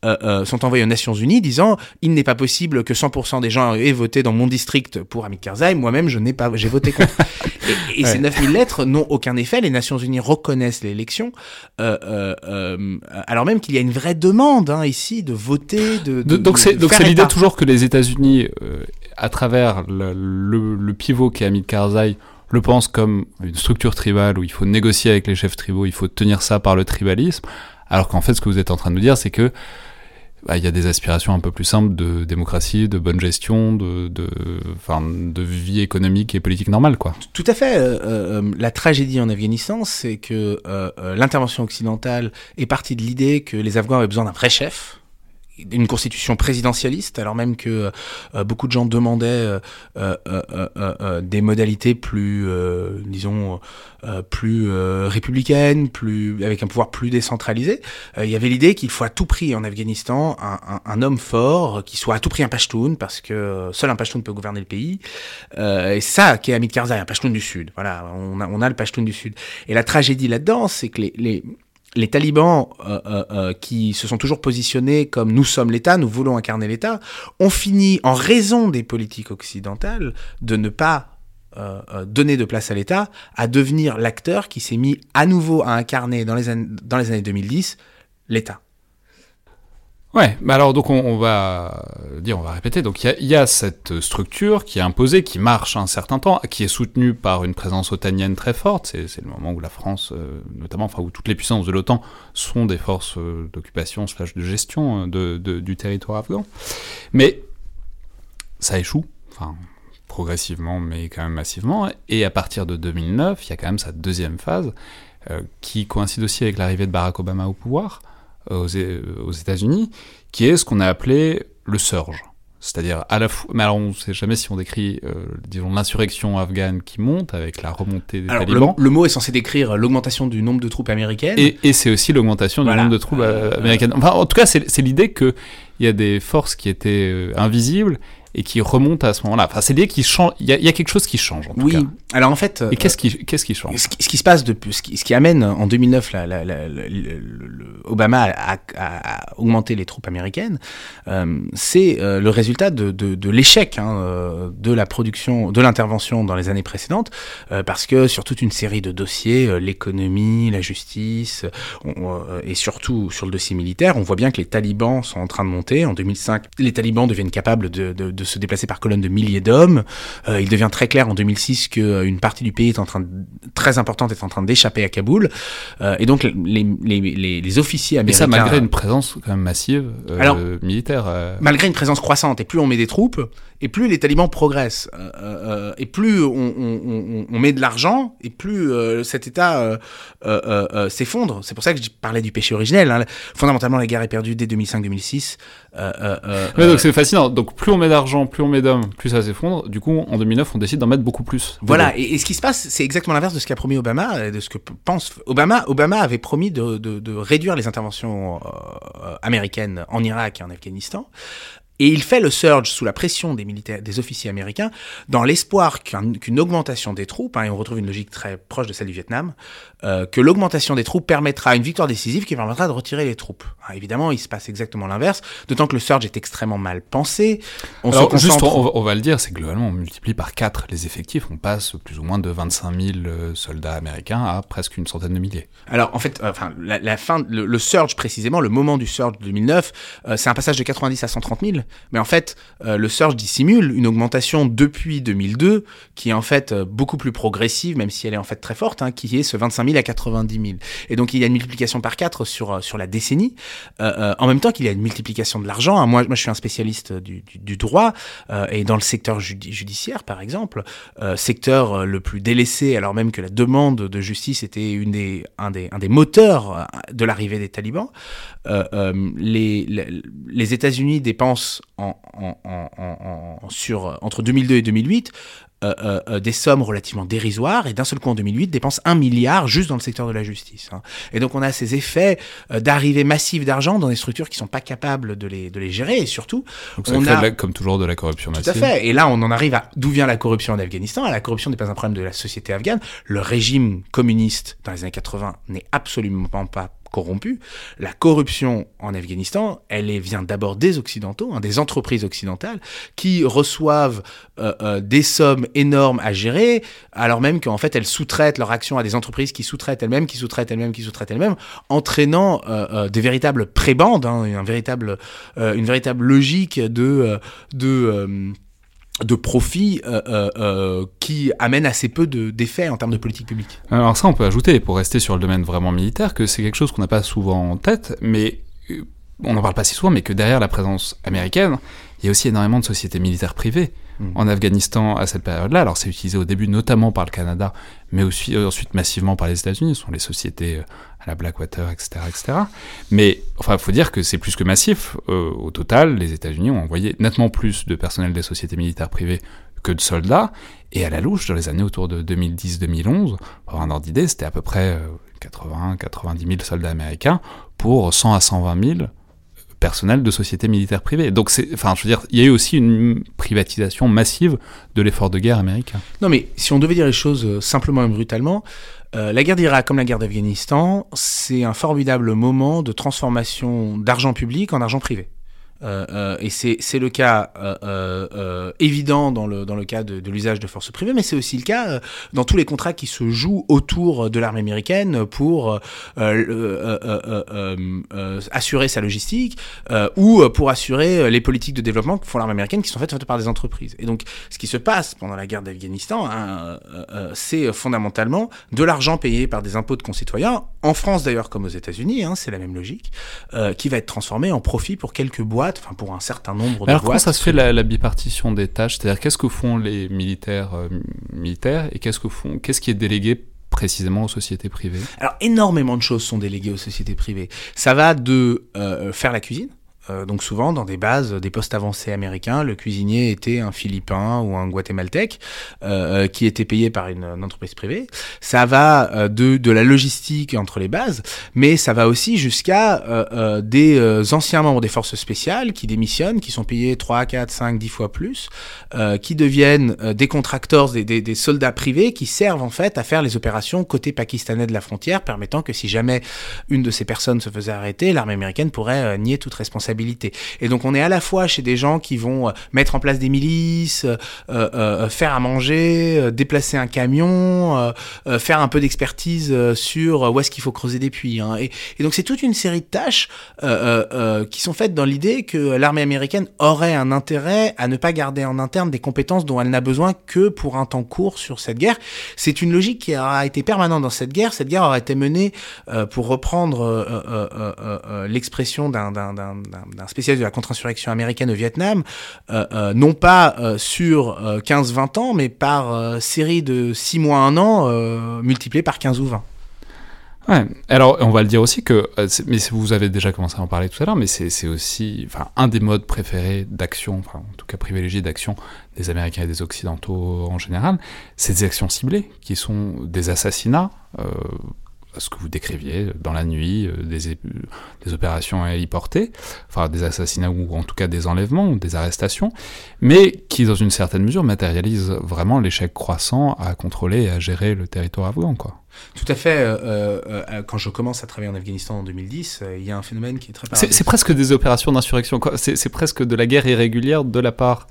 sont envoyées aux Nations Unies disant, il n'est pas possible que 100% des gens aient voté voté dans mon district pour Hamid Karzai, moi-même, je n'ai pas, j'ai voté contre. et et ces 9000 lettres n'ont aucun effet. Les Nations Unies reconnaissent l'élection, euh, euh, euh, alors même qu'il y a une vraie demande hein, ici de voter, de. De- donc c'est l'idée toujours que les États-Unis, à travers le, le, le pivot qui est Hamid Karzai, le pensent comme une structure tribale où il faut négocier avec les chefs tribaux, il faut tenir ça par le tribalisme, alors qu'en fait ce que vous êtes en train de nous dire, c'est que bah, il y a des aspirations un peu plus simples de démocratie, de bonne gestion, de, vie économique et politique normale, quoi. Tout à fait. euh, euh, la tragédie en Afghanistan, c'est que euh, euh, l'intervention occidentale est partie de l'idée que les Afghans avaient besoin d'un vrai chef d'une constitution présidentialiste, alors même que euh, beaucoup de gens demandaient euh, euh, euh, euh, des modalités plus, disons, plus républicaines, plus avec un pouvoir plus décentralisé. Il y avait l'idée qu'il faut à tout prix en Afghanistan un, un, un homme fort qui soit à tout prix un Pashtun, parce que seul un Pashtun peut gouverner le pays. Et ça qui est Hamid Karzai, un Pashtun du Sud. Voilà, on a, on a le Pashtun du Sud. Et la tragédie là-dedans, c'est que les, les, les talibans euh, euh, euh, qui se sont toujours positionnés comme nous sommes l'État, nous voulons incarner l'État, ont fini, en raison des politiques occidentales, de ne pas donner de place à l'État, à devenir l'acteur qui s'est mis à nouveau à incarner dans les, an- dans les années 2010 l'État. Ouais, alors donc on, va dire, on va répéter. Donc il y a, cette structure qui est imposée, qui marche un certain temps, qui est soutenue par une présence otanienne très forte. C'est le moment où la France, euh, notamment, enfin où toutes les puissances de l'OTAN sont des forces euh, d'occupation slash de gestion euh, du territoire afghan. Mais ça échoue, progressivement, mais quand même massivement. Et à partir de 2009, il y a quand même sa deuxième phase qui coïncide aussi avec l'arrivée de Barack Obama au pouvoir aux, É- aux États-Unis, qui est ce qu'on a appelé le surge. C'est-à-dire à la fois, mais alors on ne sait jamais si on décrit, euh, disons, l'insurrection afghane qui monte avec la remontée des Alors, talibans. le mot est censé décrire l'augmentation du nombre de troupes américaines. Et, et c'est aussi l'augmentation Voilà. du nombre de troupes euh, Euh, américaines. Enfin, en tout cas, c'est l'idée qu'il y a des forces qui étaient euh, invisibles et qui remontent à ce moment-là. Enfin, c'est l'idée qu'il change. Il y, a- il y a quelque chose qui change, en tout oui. cas. Alors en fait, Et qu'est-ce qui, qu'est-ce qui change? ce qui, ce qui se passe depuis, ce qui, ce qui amène en 2009 la, Obama à, à- à augmenter les troupes américaines, euh, c'est euh, le résultat de, de, de l'échec hein, euh, de la production, de l'intervention dans les années précédentes, euh, parce que sur toute une série de dossiers, euh, l'économie, la justice, on- euh, et surtout sur le dossier militaire, on voit bien que les talibans sont en train de monter. En 2005, les talibans deviennent capables de, de, de se déplacer par colonne de milliers d'hommes. Euh, il devient très clair en 2006 que euh, partie du pays est en train de, très importante est en train d'échapper à Kaboul. Euh, et donc les, les, les, les officiers Et américains... ça, malgré une présence quand même massive euh, Alors, militaire. malgré une présence croissante, et plus on met des troupes, et plus les talibans progressent, et plus on, on, on, on met de l'argent, et plus cet État s'effondre. C'est pour ça que je parlais du péché originel. Hein. Fondamentalement, la guerre est perdue dès 2005-2006. Euh, euh, euh, donc c'est fascinant. Donc plus on met d'argent, plus on met d'hommes, plus ça s'effondre. Du coup, en 2009, on décide d'en mettre beaucoup plus. Voilà, et, et ce qui se passe, c'est exactement l'inverse de ce qu'a promis Obama, de ce que pense Obama. Obama avait promis de, de, de réduire les interventions américaines en Irak et en Afghanistan. Et il fait le surge sous la pression des militaires, des officiers américains, dans l'espoir qu'un- qu'une augmentation des troupes, hein, et on retrouve une logique très proche de celle du Vietnam, euh, que l'augmentation des troupes permettra une victoire décisive qui permettra de retirer les troupes. Ah, évidemment, il se passe exactement l'inverse, d'autant que le surge est extrêmement mal pensé. On Alors, se juste, on, va- on va le dire, c'est que globalement, on multiplie par 4 les effectifs. On passe plus ou moins de 25 000 euh, soldats américains à presque une centaine de milliers. Alors en fait, euh, enfin la, la fin, le, le surge précisément, le moment du surge de 2009, euh, c'est un passage de 90 à 130 000. Mais en fait, le surge dissimule une augmentation depuis 2002 qui est en fait beaucoup plus progressive, même si elle est en fait très forte, hein, qui est ce 25 000 à 90 000. Et donc il y a une multiplication par 4 sur euh, sur la décennie, euh, euh, en même temps qu'il y a une multiplication de l'argent. hein. Moi, je suis un spécialiste du, droit et dans le secteur judi- judiciaire, par exemple, secteur le plus délaissé, alors même que la demande de justice était une des, un, des, un des moteurs de l'arrivée des talibans. Les, les, États-Unis dépensent en, en, en, en- en- sur, entre 2002 et 2008 euh, euh, euh, des sommes relativement dérisoires et d'un seul coup en 2008 dépensent un milliard juste dans le secteur de la justice. hein. Et donc on a ces effets euh, d'arrivée massive d'argent dans des structures qui sont pas capables de les, de les gérer et surtout Donc ça On crée, a- de la- comme toujours, de la corruption tout massive. à fait. Et là, on en arrive à d'où vient la corruption en Afghanistan? La corruption n'est pas un problème de la société afghane. Le régime communiste dans les années 80 n'est absolument pas corrompue. La corruption en Afghanistan, elle vient d'abord des Occidentaux, hein, des entreprises occidentales, qui reçoivent euh, euh, des sommes énormes à gérer, alors même qu'en fait elles sous-traitent leur action à des entreprises qui sous-traitent elles-mêmes, qui sous-traitent elles-mêmes, qui sous-traitent elles-mêmes, entraînant euh, euh, des véritables prébandes, hein, un véritable, euh, une véritable logique de, de euh, de profit euh, euh, euh, qui amène assez peu de- d'effets en termes de politique publique. Alors ça, on peut ajouter, pour rester sur le domaine vraiment militaire, que c'est quelque chose qu'on n'a pas souvent en tête, mais on n'en parle pas si souvent, mais que derrière la présence américaine, il y a aussi énormément de sociétés militaires privées Mhm. en Afghanistan à cette période-là. Alors c'est utilisé au début notamment par le Canada, mais aussi euh, ensuite massivement par les États-Unis. Ce sont les sociétés euh, à la Blackwater, etc., etc. Mais enfin, il faut dire que c'est plus que massif. Euh, au total, les États-Unis ont envoyé nettement plus de personnel des sociétés militaires privées que de soldats. Et à la louche, dans les années autour de 2010-2011, pour avoir un ordre d'idée, c'était à peu près 80-90 000 soldats américains pour 100 à 120 000 personnels de sociétés militaires privées. Donc, c'est, enfin, je veux dire, il y a eu aussi une privatisation massive de l'effort de guerre américain. Non mais si on devait dire les choses euh, simplement et brutalement, euh, la guerre d'Irak comme la guerre d'Afghanistan, c'est un formidable moment de transformation d'argent public en argent privé. Euh, euh, et c'est le cas euh, évident dans le, dans le cas de, de l'usage de forces privées, mais c'est aussi le cas dans tous les contrats qui se jouent autour de l'armée américaine pour assurer sa logistique ou pour assurer les politiques de développement que font l'armée américaine qui sont faites, par des entreprises. Et donc ce qui se passe pendant la guerre d'Afghanistan, hein, c'est fondamentalement de l'argent payé par des impôts de concitoyens, en France d'ailleurs comme aux États-Unis, hein, c'est la même logique, euh, qui va être transformé en profit pour quelques boîtes, enfin pour un certain nombre de Alors, comment boîtes. ça se fait la, la bipartition des tâches? C'est-à-dire, qu'est-ce que font les militaires euh, militaires et qu'est-ce que font, qu'est-ce qui est délégué précisément aux sociétés privées? Alors énormément de choses sont déléguées aux sociétés privées. Ça va de euh, faire la cuisine. Euh, donc souvent dans des bases, des postes avancés américains, le cuisinier était un Philippin ou un Guatémaltèque euh, euh, qui était payé par une, entreprise privée. Ça va euh, de, de la logistique entre les bases, mais ça va aussi jusqu'à des anciens membres des forces spéciales qui démissionnent, qui sont payés 3, 4, 5, 10 fois plus, qui deviennent des contractors, des, des, des soldats privés qui servent en fait à faire les opérations côté pakistanais de la frontière, permettant que si jamais une de ces personnes se faisait arrêter, l'armée américaine pourrait nier toute responsabilité. Et donc on est à la fois chez des gens qui vont euh, mettre en place des milices, euh, euh, faire à manger, euh, déplacer un camion, euh, euh, faire un peu d'expertise euh, sur où est-ce qu'il faut creuser des puits. hein. Et, donc c'est toute une série de tâches euh, euh, euh, qui sont faites dans l'idée que l'armée américaine aurait un intérêt à ne pas garder en interne des compétences dont elle n'a besoin que pour un temps court sur cette guerre. C'est une logique qui aura été permanente dans cette guerre. Cette guerre aura été menée, euh, pour reprendre euh, euh, euh, euh, euh, l'expression d'un d'un- spécialiste de la contre-insurrection américaine au Vietnam, euh, euh, non pas euh, sur euh, 15-20 ans, mais par série de 6 mois, 1 an, multiplié par 15 ou 20. Ouais. Alors, on va le dire aussi que, mais vous avez déjà commencé à en parler tout à l'heure, mais c'est aussi, enfin, un des modes préférés d'action, enfin, en tout cas privilégiés d'action des Américains et des Occidentaux en général, c'est des actions ciblées, qui sont des assassinats, ce que vous décriviez dans la nuit, euh, des, des opérations héliportées, enfin des assassinats ou en tout cas des enlèvements des arrestations, mais qui dans une certaine mesure matérialisent vraiment l'échec croissant à contrôler et à gérer le territoire afghan, quoi. Tout à fait. euh, euh, quand je commence à travailler en Afghanistan en 2010, euh, il y a un phénomène qui est très C'est presque des opérations d'insurrection, c'est presque de la guerre irrégulière de la part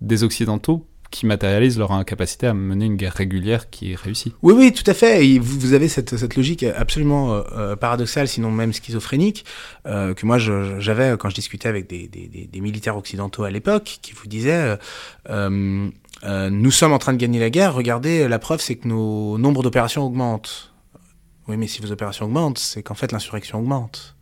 des Occidentaux qui matérialisent leur incapacité à mener une guerre régulière qui est réussie. Oui, oui, tout à fait. Et vous, avez cette, logique absolument euh, euh, paradoxale, sinon même schizophrénique, euh, que moi j'avais quand je discutais avec des, militaires occidentaux à l'époque, qui vous disaient nous sommes en train de gagner la guerre. Regardez, la preuve, c'est que nos nombres d'opérations augmentent. Oui, mais si vos opérations augmentent, c'est qu'en fait l'insurrection augmente.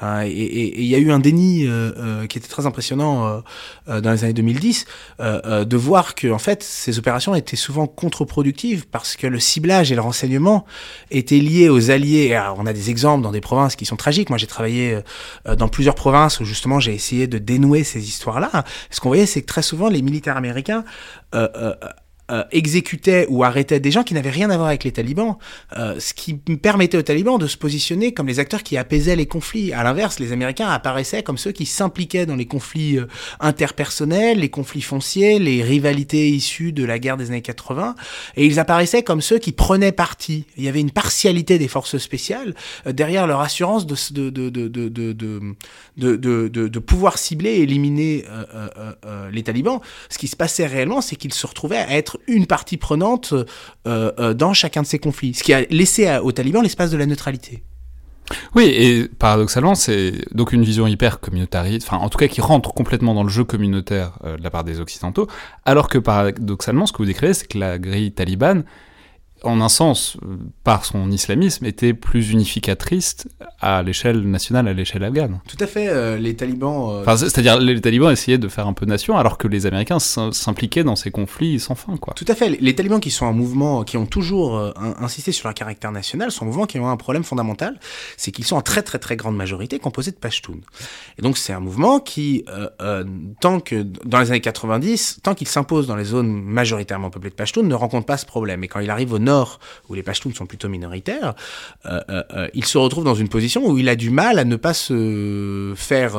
Hein, et il y a eu un déni euh, euh, qui était très impressionnant euh, euh, dans les années 2010 euh, euh, de voir que en fait ces opérations étaient souvent contre-productives parce que le ciblage et le renseignement étaient liés aux alliés. Alors, on a des exemples dans des provinces qui sont tragiques. Moi, j'ai travaillé euh, dans plusieurs provinces où justement j'ai essayé de dénouer ces histoires-là. Ce qu'on voyait, c'est que très souvent les militaires américains euh, euh, euh, exécutait ou arrêtait des gens qui n'avaient rien à voir avec les talibans, euh, ce qui permettait aux talibans de se positionner comme les acteurs qui apaisaient les conflits. À l'inverse, les Américains apparaissaient comme ceux qui s'impliquaient dans les conflits euh, interpersonnels, les conflits fonciers, les rivalités issues de la guerre des années 80, et ils apparaissaient comme ceux qui prenaient parti. Il y avait une partialité des forces spéciales euh, derrière leur assurance de, de, de, de, de de pouvoir cibler et éliminer euh, euh, les talibans. Ce qui se passait réellement, c'est qu'ils se retrouvaient à être une partie prenante euh, euh, dans chacun de ces conflits, ce qui a laissé à- aux talibans l'espace de la neutralité. Oui, et paradoxalement, c'est donc une vision hyper communautariste, enfin en tout cas qui rentre complètement dans le jeu communautaire euh, de la part des Occidentaux, alors que paradoxalement, ce que vous décrivez, c'est que la grille talibane, en un sens, euh, par son islamisme, était plus unificatrice à l'échelle nationale, à l'échelle afghane. Tout à fait, euh, les talibans... euh, Enfin, c'est-à-dire les talibans essayaient de faire un peu nation, alors que les Américains s'im- s'impliquaient dans ces conflits sans fin, quoi. Tout à fait. Les- talibans qui sont un mouvement, qui ont toujours euh, in- insisté sur leur caractère national, sont un mouvement qui ont un problème fondamental, c'est qu'ils sont en très très très grande majorité composés de Pashtuns. Et donc c'est un mouvement qui, tant que dans les années 90, tant qu'il s'impose dans les zones majoritairement peuplées de Pashtuns, ne rencontre pas ce problème. Et quand il arrive au nord, où les Pashtuns sont plutôt minoritaires, euh, euh, euh, il se retrouve dans une position où il a du mal à ne pas se faire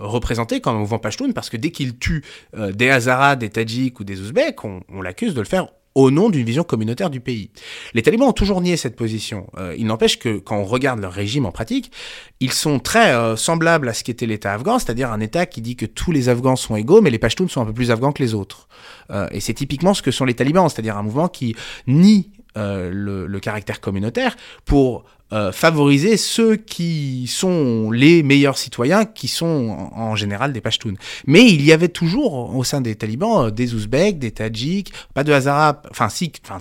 représenter comme un mouvement Pashtun, parce que dès qu'il tue des Hazaras, des Tadjiks ou des Ouzbeks, on l'accuse de le faire au nom d'une vision communautaire du pays. Les talibans ont toujours nié cette position. Euh, il n'empêche que quand on regarde leur régime en pratique, ils sont très euh, semblables à ce qu'était l'État afghan, c'est-à-dire un État qui dit que tous les Afghans sont égaux, mais les Pashtuns sont un peu plus afghans que les autres. Euh, et c'est typiquement ce que sont les talibans, c'est-à-dire un mouvement qui nie euh, le, le caractère communautaire pour euh, favoriser ceux qui sont les meilleurs citoyens, qui sont en, général des Pashtuns. Mais il y avait toujours au sein des talibans euh, des Ouzbeks, des Tadjiks, pas de Hazaras, enfin si, enfin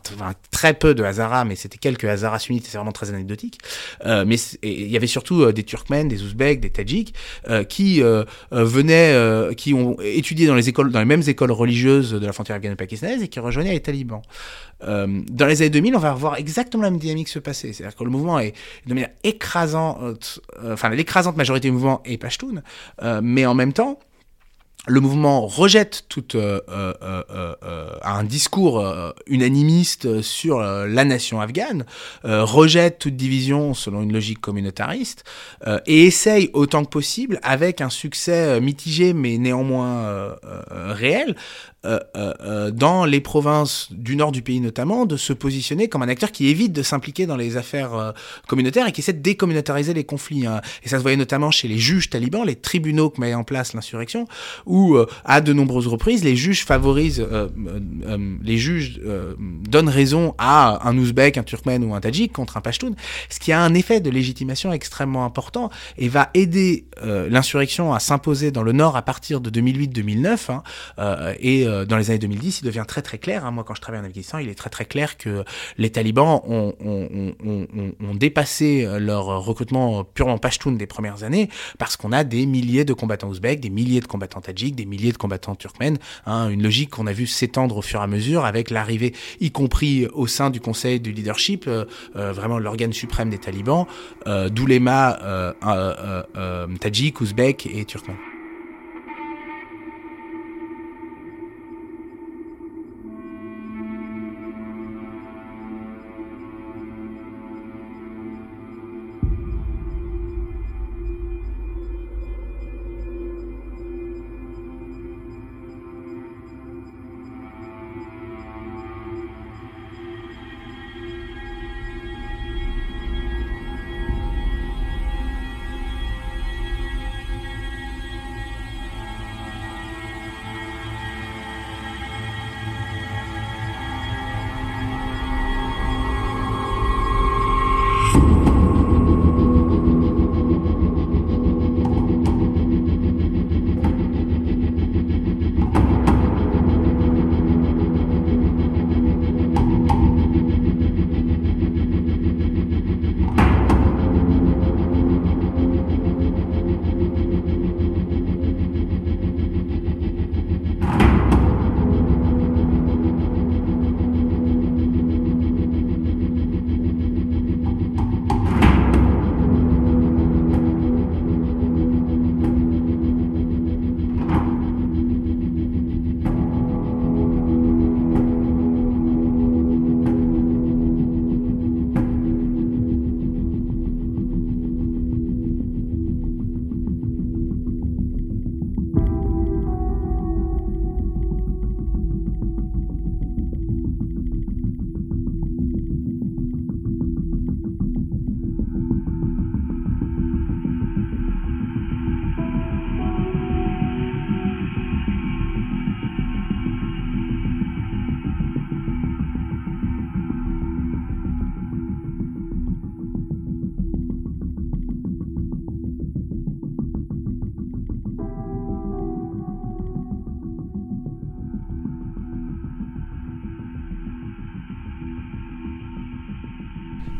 très peu de Hazaras, mais c'était quelques Hazaras sunnites, c'est vraiment très anecdotique. Euh, mais il y avait surtout euh, des Turkmènes, des Ouzbeks, des Tadjiks qui venaient, qui ont étudié dans les écoles, dans les mêmes écoles religieuses de la frontière afghano-pakistanaise et qui rejoignaient les talibans. Euh, dans les années 2000, on va voir exactement la même dynamique se passer. C'est-à-dire que le mouvement est de manière écrasante, euh, enfin l'écrasante majorité du mouvement est Pashtun, euh, mais en même temps, le mouvement rejette toute euh, un discours unanimiste sur la nation afghane, rejette toute division selon une logique communautariste et essaye autant que possible, avec un succès mitigé mais néanmoins réel, euh, euh, euh, dans les provinces du nord du pays notamment, de se positionner comme un acteur qui évite de s'impliquer dans les affaires euh, communautaires et qui essaie de décommunautariser les conflits. hein. Et ça se voyait notamment chez les juges talibans, les tribunaux que met en place l'insurrection, où euh, à de nombreuses reprises les juges favorisent, les juges donnent raison à un ouzbek, un turkmène ou un tadjik contre un pashtun, ce qui a un effet de légitimation extrêmement important et va aider l'insurrection à s'imposer dans le nord à partir de 2008-2009 hein, et euh, dans les années 2010 il devient très très clair, hein, moi quand je travaille en Afghanistan il est très très clair que les talibans ont, ont, ont, ont, dépassé euh, leur recrutement purement pashtun des premières années parce qu'on a des milliers de combattants ouzbeks, des milliers de combattants tadjiks, des milliers de combattants turkmènes, hein, une logique qu'on a vu s'étendre au fur et à mesure avec l'arrivée, y compris au sein du conseil du leadership, euh, euh, vraiment l'organe suprême des talibans, euh, d'oulémas euh, euh, euh, euh, tadjiks, ouzbeks et turkmènes.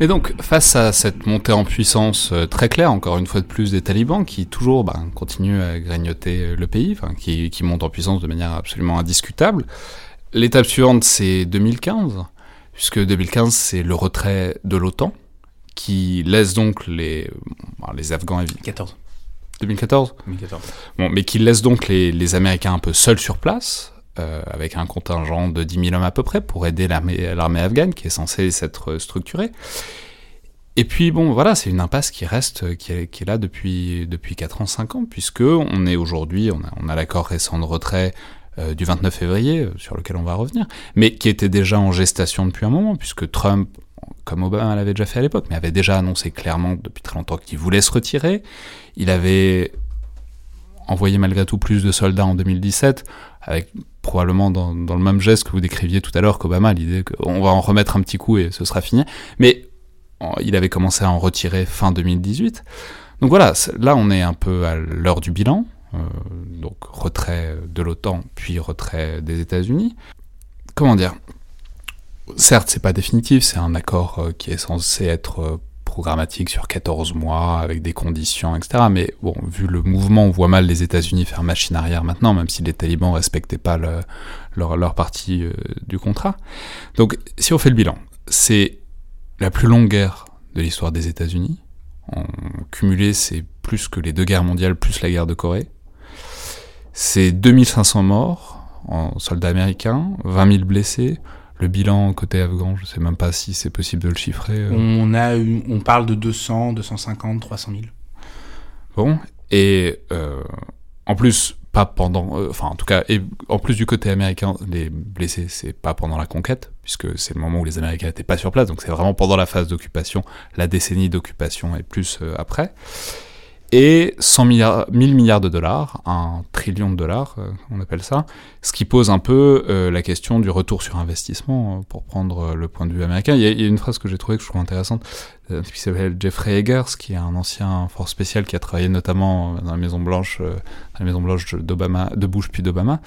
Et donc, face à cette montée en puissance euh, très claire, encore une fois de plus, des talibans, qui toujours ben, continuent à grignoter euh, le pays, enfin, qui, qui montent en puissance de manière absolument indiscutable, l'étape suivante, c'est 2015, puisque 2015, c'est le retrait de l'OTAN, qui laisse donc les, les Afghans... évi- 14. 2014 2014. Bon, mais qui laisse donc les, les Américains un peu seuls sur place, euh, avec un contingent de 10 000 hommes à peu près, pour aider l'armée afghane, qui est censée s'être structurée. Et puis bon, voilà, c'est une impasse qui reste, qui est, qui est là depuis, depuis 4 ans, 5 ans, puisque on est aujourd'hui, on a, l'accord récent de retrait euh, du 29 février, euh, sur lequel on va revenir, mais qui était déjà en gestation depuis un moment, puisque Trump, comme Obama l'avait déjà fait à l'époque, mais avait déjà annoncé clairement depuis très longtemps qu'il voulait se retirer. Il avait envoyé malgré tout plus de soldats en 2017, avec probablement dans, dans le même geste que vous décriviez tout à l'heure qu'Obama, l'idée qu'on va en remettre un petit coup et ce sera fini. Mais il avait commencé à en retirer fin 2018. Donc voilà, là on est un peu à l'heure du bilan. euh, donc retrait de l'OTAN, puis retrait des États-Unis. Comment dire? Certes, c'est pas définitif, c'est un accord euh, qui est censé être euh, programmatique sur 14 mois, avec des conditions, etc. Mais bon, vu le mouvement, on voit mal les États-Unis faire machine arrière maintenant, même si les talibans respectaient pas le- leur, leur partie euh, du contrat. Donc, si on fait le bilan, c'est la plus longue guerre de l'histoire des États-Unis. En cumulé, c'est plus que les deux guerres mondiales, plus la guerre de Corée. C'est 2500 morts en soldats américains, 20 000 blessés. Le bilan côté afghan, je sais même pas si c'est possible de le chiffrer. euh. On, a eu, on parle de 200, 250, 300 000. Bon, et euh, en plus, pas pendant, euh, enfin en tout cas, et en plus du côté américain, les blessés, c'est pas pendant la conquête, puisque c'est le moment où les Américains n'étaient pas sur place, donc c'est vraiment pendant la phase d'occupation, la décennie d'occupation et plus euh, après. Et 100 milliards, 1000 milliards de dollars, un trillion de dollars, euh, on appelle ça, ce qui pose un peu euh, la question du retour sur investissement, euh, pour prendre le point de vue américain. Il y a une phrase que j'ai trouvée que je trouve intéressante, euh, qui s'appelle Jeffrey Eggers, qui est un ancien force spécial qui a travaillé notamment dans la Maison Blanche, euh, dans la Maison Blanche d'Obama, de Bush puis d'Obama,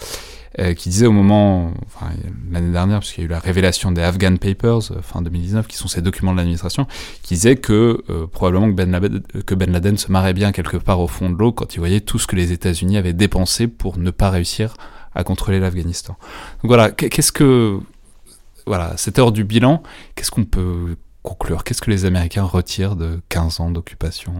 euh, qui disait au moment, enfin l'année dernière, puisqu'il y a eu la révélation des Afghan Papers euh, fin 2019, qui sont ces documents de l'administration, qui disait que euh, probablement que Ben, Laden, que ben Laden se marrait bien quelque part au fond de l'eau quand il voyait tout ce que les États-Unis avaient dépensé pour ne pas réussir à contrôler l'Afghanistan. Donc voilà, qu'est-ce que voilà, cette heure du bilan, qu'est-ce qu'on peut conclure Qu'est-ce que les Américains retirent de 15 ans d'occupation?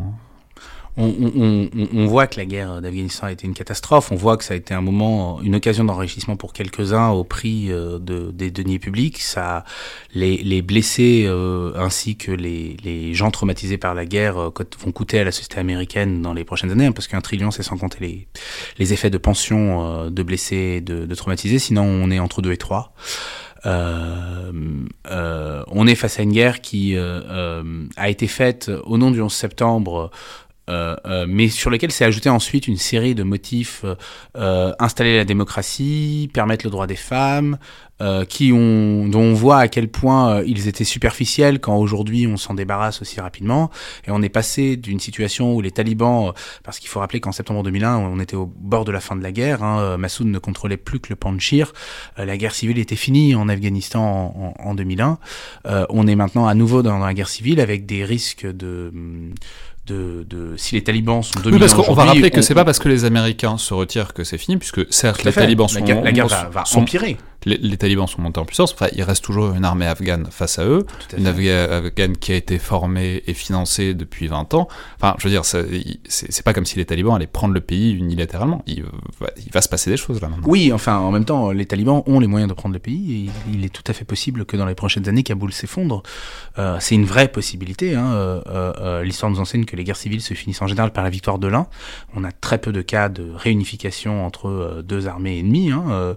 On, voit que la guerre d'Afghanistan a été une catastrophe. On voit que ça a été un moment, une occasion d'enrichissement pour quelques-uns au prix euh, de, des deniers publics. Ça, les, les blessés euh, ainsi que les, les, gens traumatisés par la guerre euh, vont coûter à la société américaine dans les prochaines années, hein, parce qu'un trillion, c'est sans compter les, les effets de pension de blessés, de, de traumatisés. Sinon, on est entre deux et trois. Euh, euh, on est face à une guerre qui euh, a été faite au nom du 11 septembre. Euh, euh, mais sur lesquels s'est ajouté ensuite une série de motifs euh, installer la démocratie, permettre le droit des femmes, qui ont, dont on voit à quel point ils étaient superficiels quand aujourd'hui on s'en débarrasse aussi rapidement. Et on est passé d'une situation où les talibans, parce qu'il faut rappeler qu'en septembre 2001, on était au bord de la fin de la guerre, hein, Massoud ne contrôlait plus que le Panchir, la guerre civile était finie en Afghanistan en, en, en 2001. Euh, on est maintenant à nouveau dans, dans la guerre civile avec des risques de... De, de, si les talibans sont dominants oui, parce qu'on va rappeler que c'est pas parce que les Américains se retirent que c'est fini, puisque certes les talibans la sont guerre, la guerre va, va empirer. Les, les, talibans sont montés en puissance. Enfin, il reste toujours une armée afghane face à eux, à une armée afghane qui a été formée et financée depuis 20 ans. Enfin, je veux dire, c'est pas comme si les talibans allaient prendre le pays unilatéralement. Il va, il va se passer des choses là maintenant. Oui, enfin, en même temps, les talibans ont les moyens de prendre le pays et il est tout à fait possible que dans les prochaines années, Kaboul s'effondre. Euh, c'est une vraie possibilité. Hein. Euh, euh, L'histoire nous enseigne que les guerres civiles se finissent en général par la victoire de l'un. On a très peu de cas de réunification entre deux armées ennemies. Hein.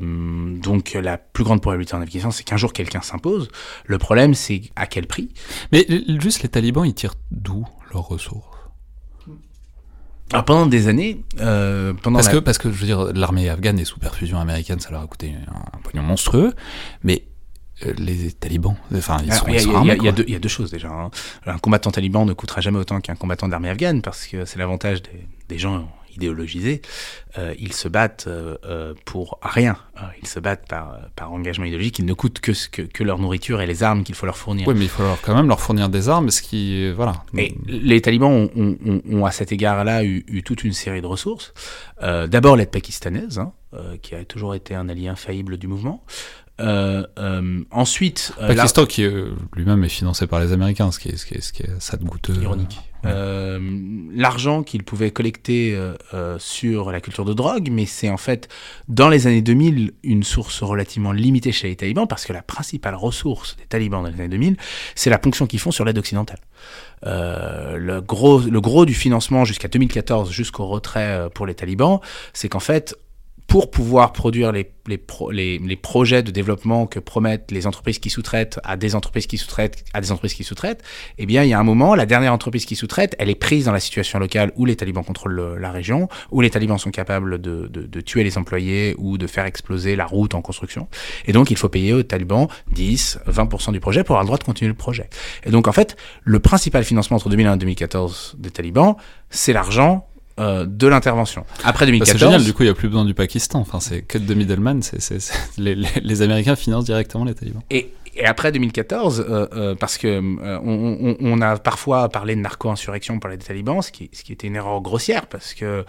Donc la plus grande probabilité en Afghanistan, c'est qu'un jour quelqu'un s'impose. Le problème, c'est à quel prix? Mais juste les talibans, ils tirent d'où leurs ressources? Alors pendant des années, euh, pendant parce la... que parce que je veux dire l'armée afghane est sous perfusion américaine, ça leur a coûté un, un pognon monstrueux, mais euh, les talibans, enfin ils sont, il y, a deux, il y a deux choses déjà. Hein. Un combattant taliban ne coûtera jamais autant qu'un combattant d'armée afghane parce que c'est l'avantage des, des gens idéologisés, euh, ils se battent euh, euh, pour rien. Ils se battent par, par engagement idéologique. Ils ne coûtent que, ce que, que leur nourriture et les armes qu'il faut leur fournir. Oui, mais il faut leur, quand même leur fournir des armes, ce qui, voilà. Et les talibans ont, ont- ont- ont, à cet égard-là eu, eu toute une série de ressources. D'abord l'aide pakistanaise, hein, qui a toujours été un allié infaillible du mouvement. Euh, euh, ensuite, euh, la- Pakistan qui euh, lui-même est financé par les Américains, ce qui est, ce qui est, ce qui est ça de goûteux. ironique. Ouais. Euh, L'argent qu'ils pouvaient collecter euh, euh, sur la culture de drogue, mais c'est en fait dans les années 2000 une source relativement limitée chez les talibans parce que la principale ressource des talibans dans les années 2000, c'est la ponction qu'ils font sur l'aide occidentale. Euh, le gros, le gros du financement jusqu'à 2014, jusqu'au retrait pour les talibans, c'est qu'en fait pour pouvoir produire les, les, pro- les, les projets de développement que promettent les entreprises qui sous-traitent à des entreprises qui sous-traitent à des entreprises qui sous-traitent, eh bien, il y a un moment, la dernière entreprise qui sous-traite, elle est prise dans la situation locale où les talibans contrôlent le- la région, où les talibans sont capables de, de, de tuer les employés ou de faire exploser la route en construction. Et donc, il faut payer aux talibans 10, 20% du projet pour avoir le droit de continuer le projet. Et donc, en fait, le principal financement entre 2001 et 2014 des talibans, c'est l'argent euh, de l'intervention. Après Bah, 2014, c'est génial, du coup, il n'y a plus besoin du Pakistan. Enfin, c'est que de middleman. C'est, c'est, c'est- les, les, les Américains financent directement les talibans. Et, et après 2014, euh, euh, parce que euh, on, on- on a parfois parlé de narco-insurrection par les talibans, ce qui, ce qui était une erreur grossière, parce que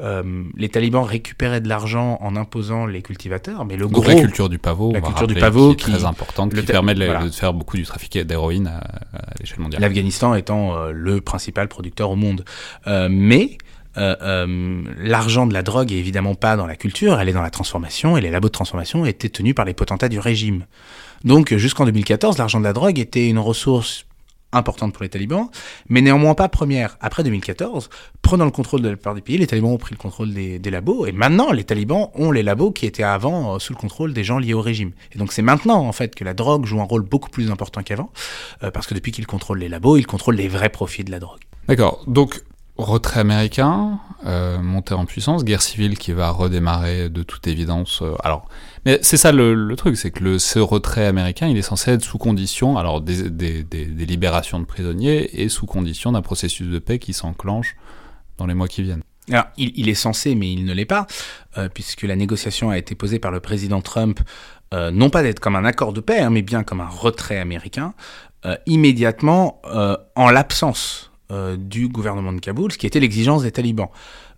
euh, les talibans récupéraient de l'argent en imposant les cultivateurs, mais le Donc gros... la culture du pavot, la culture du pavot qui est qui- très importante, qui permet de, voilà. de faire beaucoup du trafic d'héroïne à, à l'échelle mondiale. L'Afghanistan étant euh, le principal producteur au monde. Euh, mais euh, euh, l'argent de la drogue est évidemment pas dans la culture, elle est dans la transformation, et les labos de transformation étaient tenus par les potentats du régime. Donc jusqu'en 2014, l'argent de la drogue était une ressource importante pour les talibans, mais néanmoins pas première. Après 2014, prenant le contrôle de la plupart des pays, les talibans ont pris le contrôle des, labos, et maintenant les talibans ont les labos qui étaient avant euh, sous le contrôle des gens liés au régime. Et donc c'est maintenant en fait que la drogue joue un rôle beaucoup plus important qu'avant, euh, parce que depuis qu'ils contrôlent les labos, ils contrôlent les vrais profits de la drogue. D'accord. Donc, retrait américain, euh, montée en puissance, guerre civile qui va redémarrer de toute évidence. euh, alors, mais c'est ça le, truc, c'est que le, ce retrait américain, il est censé être sous condition, alors des, des, libérations de prisonniers et sous condition d'un processus de paix qui s'enclenche dans les mois qui viennent. Alors, il, il est censé, mais il ne l'est pas, euh, puisque la négociation a été posée par le président Trump, non pas d'être comme un accord de paix, hein, mais bien comme un retrait américain, immédiatement en l'absence euh, du gouvernement de Kaboul, ce qui était l'exigence des talibans.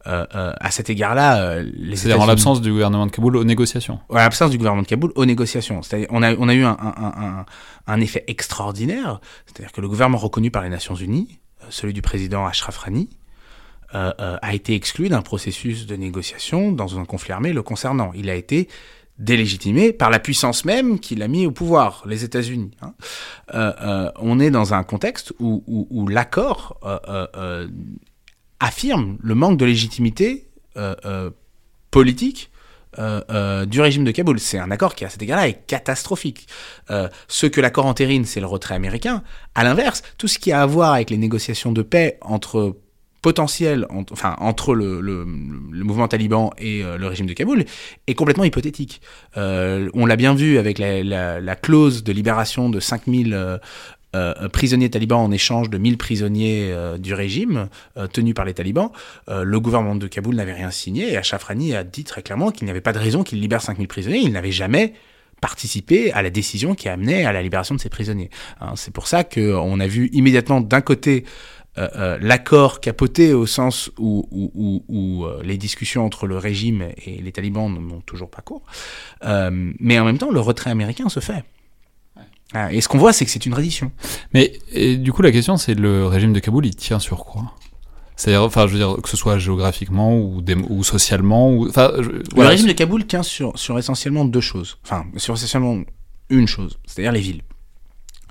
Euh, euh, à cet égard-là, euh, les C'est-à-dire en l'absence du gouvernement de Kaboul aux négociations. en l'absence du gouvernement de Kaboul aux négociations. C'est-à-dire, on a, on a eu un, un, un, un- un effet extraordinaire, c'est-à-dire que le gouvernement reconnu par les Nations Unies, celui du président Ashraf Rani, a été exclu d'un processus de négociation dans un conflit armé le concernant. Il a été délégitimé par la puissance même qui l'a mis au pouvoir, les États-Unis. hein. Euh, euh, on est dans un contexte où, l'accord euh, affirme le manque de légitimité politique du régime de Kaboul. C'est un accord qui, à cet égard-là, est catastrophique. Ce que l'accord entérine, c'est le retrait américain. À l'inverse, tout ce qui a à voir avec les négociations de paix entre enfin entre le, mouvement taliban et euh, le régime de Kaboul, est complètement hypothétique. Euh, on l'a bien vu avec la, la, la clause de libération de 5000 euh, euh, prisonniers talibans en échange de 1000 prisonniers du régime tenus par les talibans. Le gouvernement de Kaboul n'avait rien signé et Ashraf Rani a dit très clairement qu'il n'y avait pas de raison qu'il libère 5000 prisonniers. Il n'avait jamais participé à la décision qui a amené à la libération de ces prisonniers. Hein, c'est pour ça qu'on a vu immédiatement d'un côté euh, euh, l'accord capoté au sens où, où, où, où, euh, les discussions entre le régime et les talibans n'ont toujours pas cours. Euh, mais en même temps, le retrait américain se fait. Ah, Et ce qu'on voit, c'est que c'est une reddition. Mais et du coup, la question, c'est le régime de Kaboul, il tient sur quoi? C'est-à-dire, enfin, je veux dire, que ce soit géographiquement ou, socialement, ou, enfin, je- Le voilà. régime de Kaboul tient sur, sur essentiellement deux choses. Enfin, sur essentiellement une chose, c'est-à-dire les villes.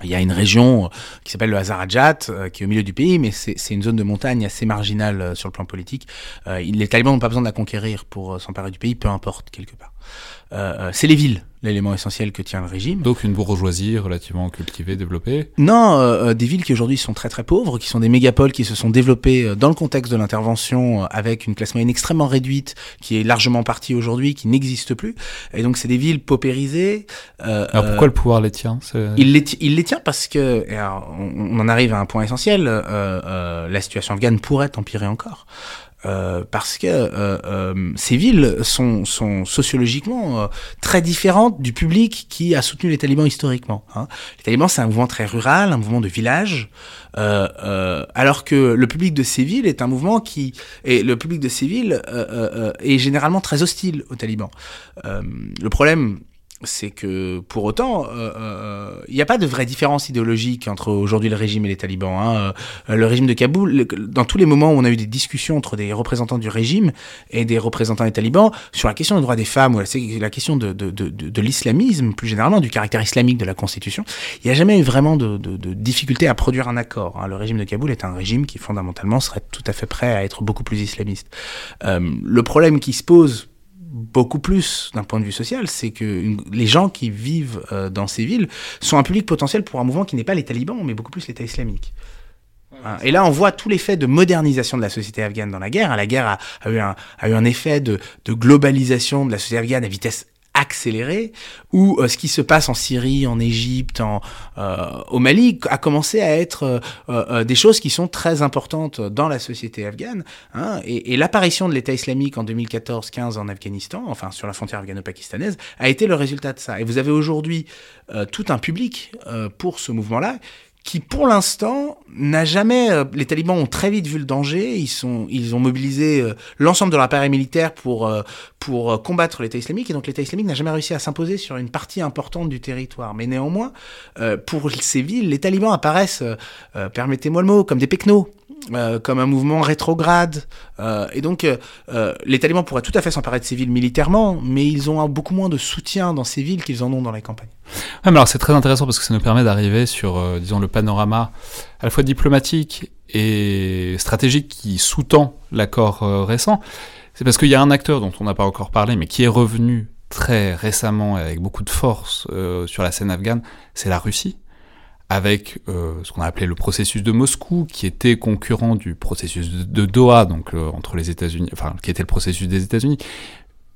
Il y a une région euh, qui s'appelle le Hazarajat, euh, qui est au milieu du pays, mais c'est une zone de montagne assez marginale euh, sur le plan politique. Les talibans n'ont pas besoin de la conquérir pour s'emparer du pays, peu importe, quelque part. C'est les villes, l'élément essentiel que tient le régime. Donc une bourgeoisie relativement cultivée, développée. Non, euh, euh, des villes qui aujourd'hui sont très très pauvres, qui sont des mégapoles qui se sont développées euh, dans le contexte de l'intervention euh, avec une classe moyenne extrêmement réduite, qui est largement partie aujourd'hui, qui n'existe plus. Et donc c'est des villes paupérisées. euh, Alors pourquoi le pouvoir les tient il les, il les tient parce que, alors, on, on en arrive à un point essentiel, euh, euh, la situation afghane pourrait empirer encore. Euh, parce que euh, euh, ces villes sont, sont sociologiquement euh, très différentes du public qui a soutenu les talibans historiquement. Hein. Les talibans, c'est un mouvement très rural, un mouvement de village, euh, alors que le public de ces villes est un mouvement qui... Et le public de ces villes est généralement très hostile aux talibans. Le problème c'est que pour autant, euh, euh, il n'y a pas de vraie différence idéologique entre aujourd'hui le régime et les talibans. Hein. Euh, Le régime de Kaboul, dans tous les moments où on a eu des discussions entre des représentants du régime et des représentants des talibans sur la question des droits des femmes ou la, la question de, l'islamisme, plus généralement du caractère islamique de la Constitution, il n'y a jamais eu vraiment de, difficulté à produire un accord. Hein. Le régime de Kaboul est un régime qui fondamentalement serait tout à fait prêt à être beaucoup plus islamiste. Euh, le problème qui se pose beaucoup plus d'un point de vue social, c'est que une- les gens qui vivent euh, dans ces villes sont un public potentiel pour un mouvement qui n'est pas les talibans, mais beaucoup plus l'État islamique. Hein, Et là, on voit tout l'effet de modernisation de la société afghane dans la guerre. La guerre a, a eu, un, a eu un effet de, de globalisation de la société afghane à vitesse accélérée, où euh, ce qui se passe en Syrie, en Égypte, euh, au Mali, a commencé à être euh, euh, des choses qui sont très importantes dans la société afghane. Hein, et et l'apparition de l'État islamique en 2014-15 en Afghanistan, enfin sur la frontière afghano-pakistanaise, a été le résultat de ça. Et vous avez aujourd'hui euh, tout un public euh, pour ce mouvement-là qui pour l'instant n'a jamais euh, les talibans ont très vite vu le danger. Ils sont ils ont mobilisé euh, l'ensemble de leur appareil militaire pour euh, pour euh, combattre l'État islamique. Et donc l'État islamique n'a jamais réussi à s'imposer sur une partie importante du territoire. Mais néanmoins euh, pour ces villes les talibans apparaissent euh, permettez-moi le mot comme des pecnos comme un mouvement rétrograde Euh, et donc euh, euh, les talibans pourraient tout à fait s'emparer de ces villes militairement mais ils ont beaucoup moins de soutien dans ces villes qu'ils en ont dans les campagnes alors c'est très intéressant parce que ça nous permet d'arriver sur, euh, disons, le panorama à la fois diplomatique et stratégique qui sous-tend l'accord récent. C'est parce qu'il y a un acteur dont on n'a pas encore parlé, mais qui est revenu très récemment avec beaucoup de force sur la scène afghane, c'est la Russie, avec euh, ce qu'on a appelé le processus de Moscou, qui était concurrent du processus de, Doha, donc euh, entre les États-Unis, enfin qui était le processus des États-Unis,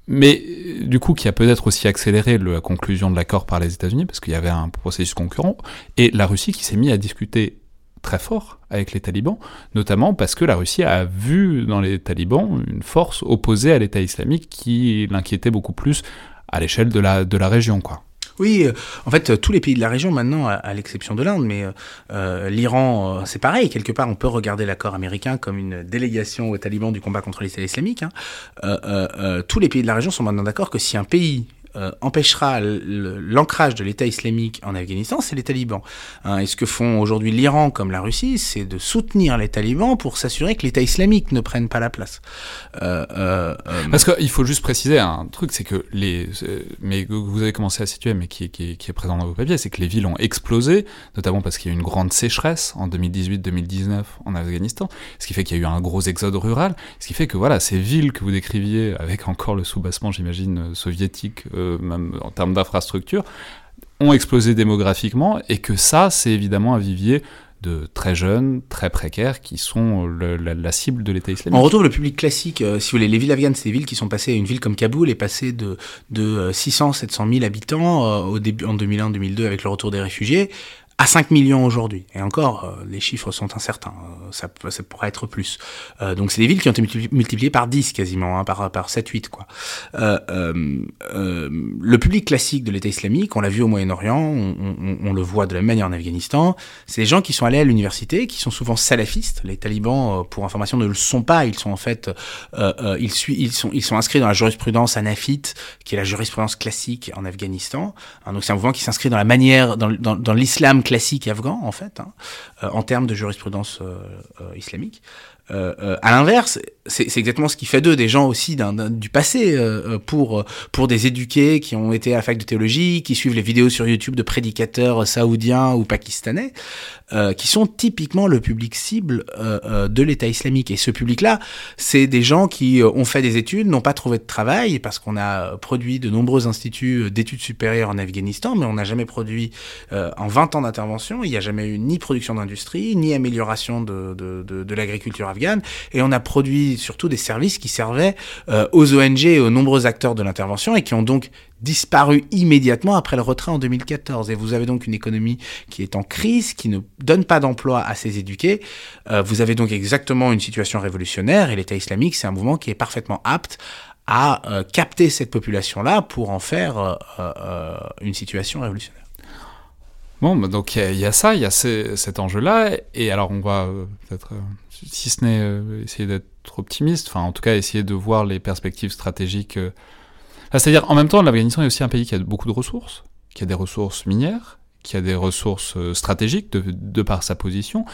mais euh, du coup qui a peut-être aussi accéléré la conclusion de l'accord par les États-Unis parce qu'il y avait un processus concurrent et la Russie qui s'est mis à discuter très fort avec les talibans, notamment parce que la Russie a vu dans les talibans une force opposée à l'État islamique qui l'inquiétait beaucoup plus à l'échelle de la, de la région, quoi. Oui, euh, en fait, euh, tous les pays de la région maintenant, à, l'exception de l'Inde, mais euh, euh, l'Iran, c'est pareil. Quelque part, on peut regarder l'accord américain comme une délégation aux talibans du combat contre l'État islamique. hein. Euh, euh, tous les pays de la région sont maintenant d'accord que si un pays euh, empêchera l'ancrage de l'État islamique en Afghanistan, c'est les talibans. Hein, et ce que font aujourd'hui l'Iran comme la Russie, c'est de soutenir les talibans pour s'assurer que l'État islamique ne prenne pas la place. Euh, euh, Parce qu'il faut juste préciser un truc, c'est que les, mais vous avez commencé à situer, mais qui, qui, est- présent dans vos papiers, c'est que les villes ont explosé, notamment parce qu'il y a eu une grande sécheresse en 2018-2019 en Afghanistan, ce qui fait qu'il y a eu un gros exode rural, ce qui fait que voilà, ces villes que vous décriviez, avec encore le soubassement, j'imagine, soviétique, euh, même en termes d'infrastructure, ont explosé démographiquement, et que ça, c'est évidemment un vivier de très jeunes, très précaires, qui sont la, cible de l'État islamique. On retrouve le public classique. euh, si vous voulez, les villes afghanes, c'est des villes qui sont passées. Une ville comme Kaboul est passée de, de 600, 700 000 habitants euh, au début en 2001-2002 avec le retour des réfugiés à 5 millions aujourd'hui. Et encore, euh, les chiffres sont incertains. Euh, ça, ça pourrait être plus. Euh, donc c'est des villes qui ont été multipli- multipliées par 10 quasiment, hein, par, par 7-8 quoi. Euh, euh, le public classique de l'État islamique, on l'a vu au Moyen-Orient, on, on- on le voit de la même manière en Afghanistan, c'est des gens qui sont allés à l'université, qui sont souvent salafistes. Les talibans, pour information, ne le sont pas. Ils sont en fait, ils, ils, sont, ils sont inscrits dans la jurisprudence hanafite, qui est la jurisprudence classique en Afghanistan. Hein, donc c'est un mouvement qui s'inscrit dans la manière, dans, dans l'islam classique afghan, en fait, hein, euh, en termes de jurisprudence euh, euh, islamique. Euh, euh, à l'inverse, c'est exactement ce qui fait d'eux des gens aussi d'un- d'un- du passé euh, euh, pour euh, pour des éduqués qui ont été à fac de théologie, qui suivent les vidéos sur YouTube de prédicateurs saoudiens ou pakistanais, qui sont typiquement le public cible de l'État islamique. Et ce public-là, c'est des gens qui ont fait des études, n'ont pas trouvé de travail parce qu'on a produit de nombreux instituts d'études supérieures en Afghanistan, mais on n'a jamais produit en 20 ans d'intervention, il n'y a jamais eu ni production d'industrie, ni amélioration de, de, de, de l'agriculture et on a produit surtout des services qui servaient euh, aux ONG et aux nombreux acteurs de l'intervention et qui ont donc disparu immédiatement après le retrait en 2014. Et vous avez donc une économie qui est en crise, qui ne donne pas d'emploi à ses éduqués. Euh, vous avez donc exactement une situation révolutionnaire et l'État islamique, c'est un mouvement qui est parfaitement apte à euh, capter cette population-là pour en faire une situation révolutionnaire. Bon, bah, donc il y a- ça, il y a ce- cet enjeu-là, et alors on va peut-être, si ce n'est euh, essayer d'être optimiste, enfin en tout cas essayer de voir les perspectives stratégiques. euh. Ah, C'est-à-dire, en même temps, l'Afghanistan est aussi un pays qui a beaucoup de ressources, qui a des ressources minières, qui a des ressources euh, stratégiques de, de par sa position,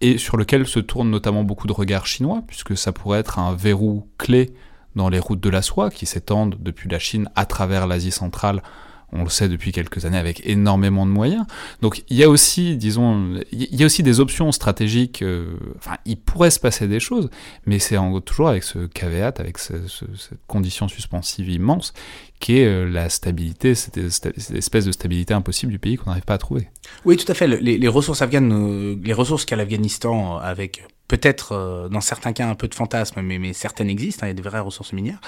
et sur lequel se tournent notamment beaucoup de regards chinois, puisque ça pourrait être un verrou clé dans les routes de la soie qui s'étendent depuis la Chine à travers l'Asie centrale, on le sait depuis quelques années avec énormément de moyens. Donc il y a aussi, disons, il y a aussi des options stratégiques, euh, enfin il pourrait se passer des choses, mais c'est toujours avec ce caveat, avec ce- ce- cette condition suspensive immense qui est euh, la stabilité, cette, espèce de stabilité impossible du pays qu'on n'arrive pas à trouver. Oui, tout à fait. Le- Les, les ressources afghanes, euh, les ressources qu'a l'Afghanistan, avec peut-être euh, dans certains cas un peu de fantasme, mais, mais certaines existent, hein, il y a des vraies ressources minières,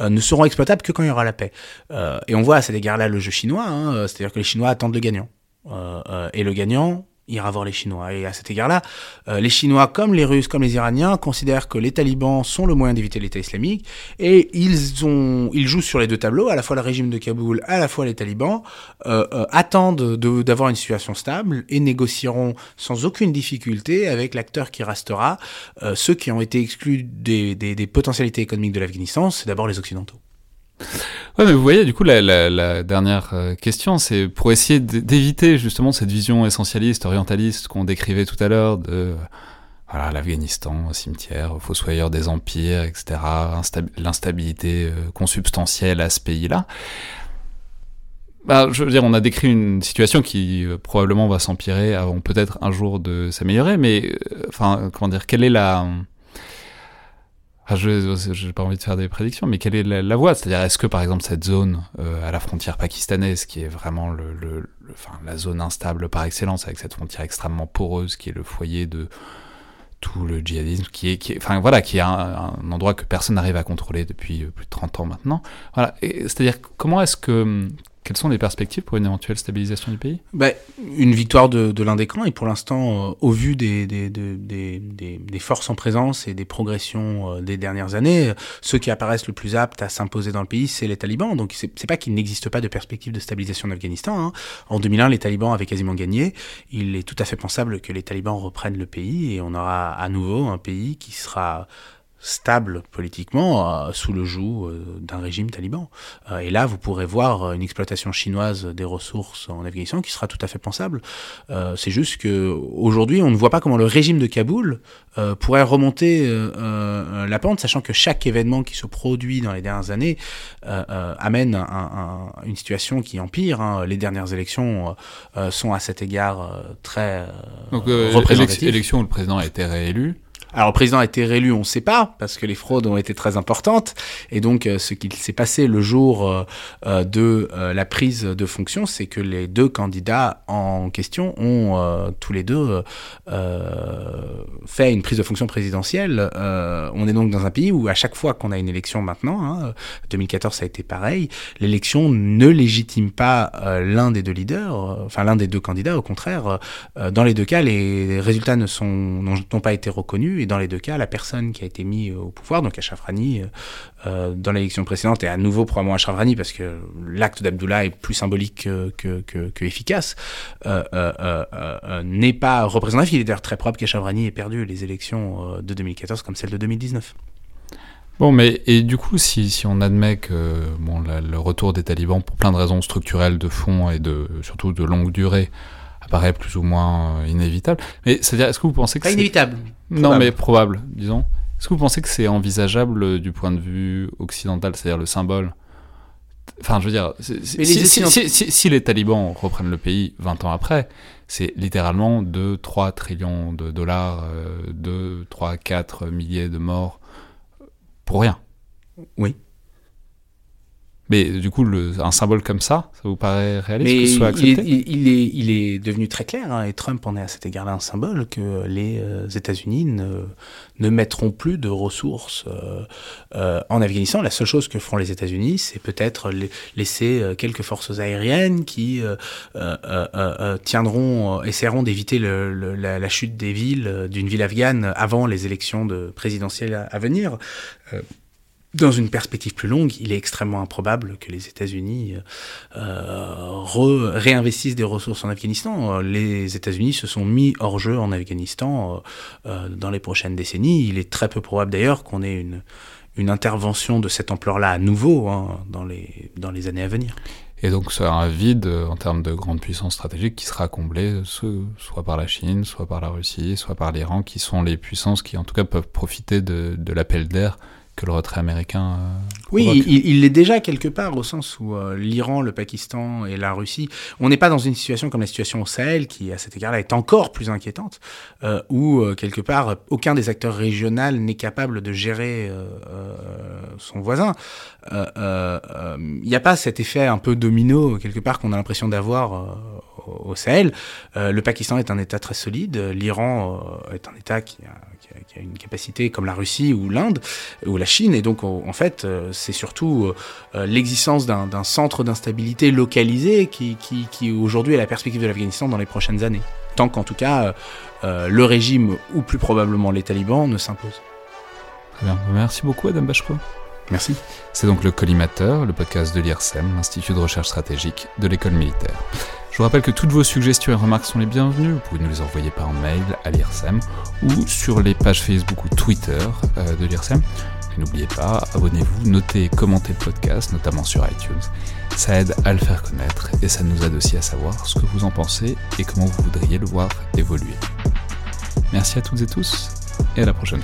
euh, ne seront exploitables que quand il y aura la paix. Euh, et on voit à cet égard-là le jeu chinois, hein, euh, c'est-à-dire que les Chinois attendent le gagnant. Euh, euh, et le gagnant ira voir les Chinois. Et à cet égard-là, euh, les Chinois, comme les Russes, comme les Iraniens, considèrent que les talibans sont le moyen d'éviter l'État islamique, et ils, ont, ils jouent sur les deux tableaux, à la fois le régime de Kaboul, à la fois les talibans, euh, euh, attendent de- d'avoir une situation stable et négocieront sans aucune difficulté avec l'acteur qui restera. Euh, ceux qui ont été exclus des, des, des potentialités économiques de l'Afghanistan, c'est d'abord les Occidentaux. Ouais, mais vous voyez, du coup, la, dernière euh, question, c'est pour essayer d'éviter justement cette vision essentialiste, orientaliste qu'on décrivait tout à l'heure de euh, voilà, l'Afghanistan, cimetière, fossoyeur des empires, etc., instab- l'instabilité euh, consubstantielle à ce pays-là. Bah, je veux dire, on a décrit une situation qui probablement va s'empirer avant peut-être un jour de s'améliorer, mais enfin, comment dire, quelle est la ah, je n'ai pas envie de faire des prédictions, mais quelle est la, voie? C'est-à-dire, est-ce que par exemple cette zone euh, à la frontière pakistanaise, qui est vraiment le, enfin, la zone instable par excellence, avec cette frontière extrêmement poreuse, qui est le foyer de tout le djihadisme, qui est, enfin voilà, qui est un, un endroit que personne n'arrive à contrôler depuis euh, plus de 30 ans maintenant. Voilà. C'est-à-dire, comment est-ce que quelles sont les perspectives pour une éventuelle stabilisation du pays? Ben, une victoire de, l'un des camps, et pour l'instant, euh, au vu des, des, des, forces en présence et des progressions euh, des dernières années, euh, ceux qui apparaissent le plus aptes à s'imposer dans le pays, c'est les talibans. Donc c'est pas qu'il n'existe pas de perspective de stabilisation en Afghanistan. hein. En 2001, les talibans avaient quasiment gagné. Il est tout à fait pensable que les talibans reprennent le pays et on aura à nouveau un pays qui sera stable politiquement euh, sous le joug euh, d'un régime taliban. Euh, et là, vous pourrez voir euh, une exploitation chinoise des ressources en Afghanistan qui sera tout à fait pensable. Euh, c'est juste que aujourd'hui, on ne voit pas comment le régime de Kaboul euh, pourrait remonter la pente, sachant que chaque événement qui se produit dans les dernières années amène un- un- une situation qui empire. hein. Les dernières élections sont à cet égard euh, très euh, Donc, euh, représentatives. élec- élection où le président a été réélu. Alors le président a été réélu, on ne sait pas, parce que les fraudes ont été très importantes. Et donc euh, ce qu'il s'est passé le jour euh, euh, de la prise de fonction, c'est que les deux candidats en question ont tous les deux fait une prise de fonction présidentielle. On est donc dans un pays où à chaque fois qu'on a une élection maintenant, hein, 2014 ça a été pareil, l'élection ne légitime pas l'un des deux leaders, enfin l'un des deux candidats, au contraire. dans les deux cas, les résultats n'ont pas été reconnus et dans les deux cas, la personne qui a été mise au pouvoir, donc Ashraf Rani, euh, euh, dans l'élection précédente et à nouveau probablement Ashraf Rani parce que l'acte d'Abdullah est plus symbolique que, efficace, euh, euh, n'est pas représentatif. Il est d'ailleurs très probable qu'Ashraf Rani ait perdu les élections de 2014 comme celle de 2019. Bon, mais et du coup, si, on admet que bon, le retour des talibans, pour plein de raisons structurelles de fond et surtout de longue durée, apparaît plus ou moins euh, inévitable. Mais c'est-à-dire, est-ce que vous pensez que Pas c'est inévitable. non, probable. mais probable, disons. Est-ce que vous pensez que c'est envisageable euh, du point de vue occidental, c'est-à-dire le symbole? Enfin, je veux dire, si, les si- si- si- si les talibans reprennent le pays 20 ans après, c'est littéralement 2-3 trillions de dollars, euh, 2, 3, 4 milliers de morts pour rien. Oui. Mais du coup, le, un symbole comme ça, ça vous paraît réaliste Mais que ce soit il, est, accepté? il, est, il est devenu très clair, hein, et Trump en est à cet égard-là un symbole, que les euh, États-Unis ne, ne mettront plus de ressources euh, euh, en Afghanistan. La seule chose que feront les États-Unis, c'est peut-être la- laisser quelques forces aériennes qui euh, tiendront, essaieront d'éviter la, la chute des villes, d'une ville afghane avant les élections de présidentielles à venir. Dans une perspective plus longue, il est extrêmement improbable que les États-Unis euh, réinvestissent des ressources en Afghanistan. Les États-Unis se sont mis hors jeu en Afghanistan euh, euh, dans les prochaines décennies. Il est très peu probable d'ailleurs qu'on ait une, intervention de cette ampleur-là à nouveau hein, dans, les, années à venir. Et donc, c'est un vide en termes de grande puissance stratégique qui sera comblé soit par la Chine, soit par la Russie, soit par l'Iran, qui sont les puissances qui, en tout cas, peuvent profiter de, de l'appel d'air que le retrait américain. euh, Oui, il, l'est déjà quelque part au sens où euh, l'Iran, le Pakistan et la Russie, on n'est pas dans une situation comme la situation au Sahel qui, à cet égard-là, est encore plus inquiétante, euh, où euh, quelque part aucun des acteurs régionaux n'est capable de gérer son voisin. Il n'y a pas cet effet un peu domino quelque part qu'on a l'impression d'avoir au Sahel. Le Pakistan est un État très solide, l'Iran est un État qui a, qui a- une capacité comme la Russie ou l'Inde ou la Chine. Et donc, en fait, euh, c'est surtout euh, l'existence d'un centre d'instabilité localisé qui, qui, qui aujourd'hui est la perspective de l'Afghanistan dans les prochaines années. Tant qu'en tout cas, euh, euh, le régime, ou plus probablement les talibans, ne s'impose. Très bien. Merci beaucoup, Adam Bachko. Merci. C'est donc le Collimateur, le podcast de l'IRSEM, l'Institut de recherche stratégique de l'école militaire. Je vous rappelle que toutes vos suggestions et remarques sont les bienvenues. Vous pouvez nous les envoyer par mail à l'IRSEM ou sur les pages Facebook ou Twitter euh, de l'IRSEM. Et n'oubliez pas, abonnez-vous, notez et commentez le podcast, notamment sur iTunes. Ça aide à le faire connaître et ça nous aide aussi à savoir ce que vous en pensez et comment vous voudriez le voir évoluer. Merci à toutes et tous et à la prochaine.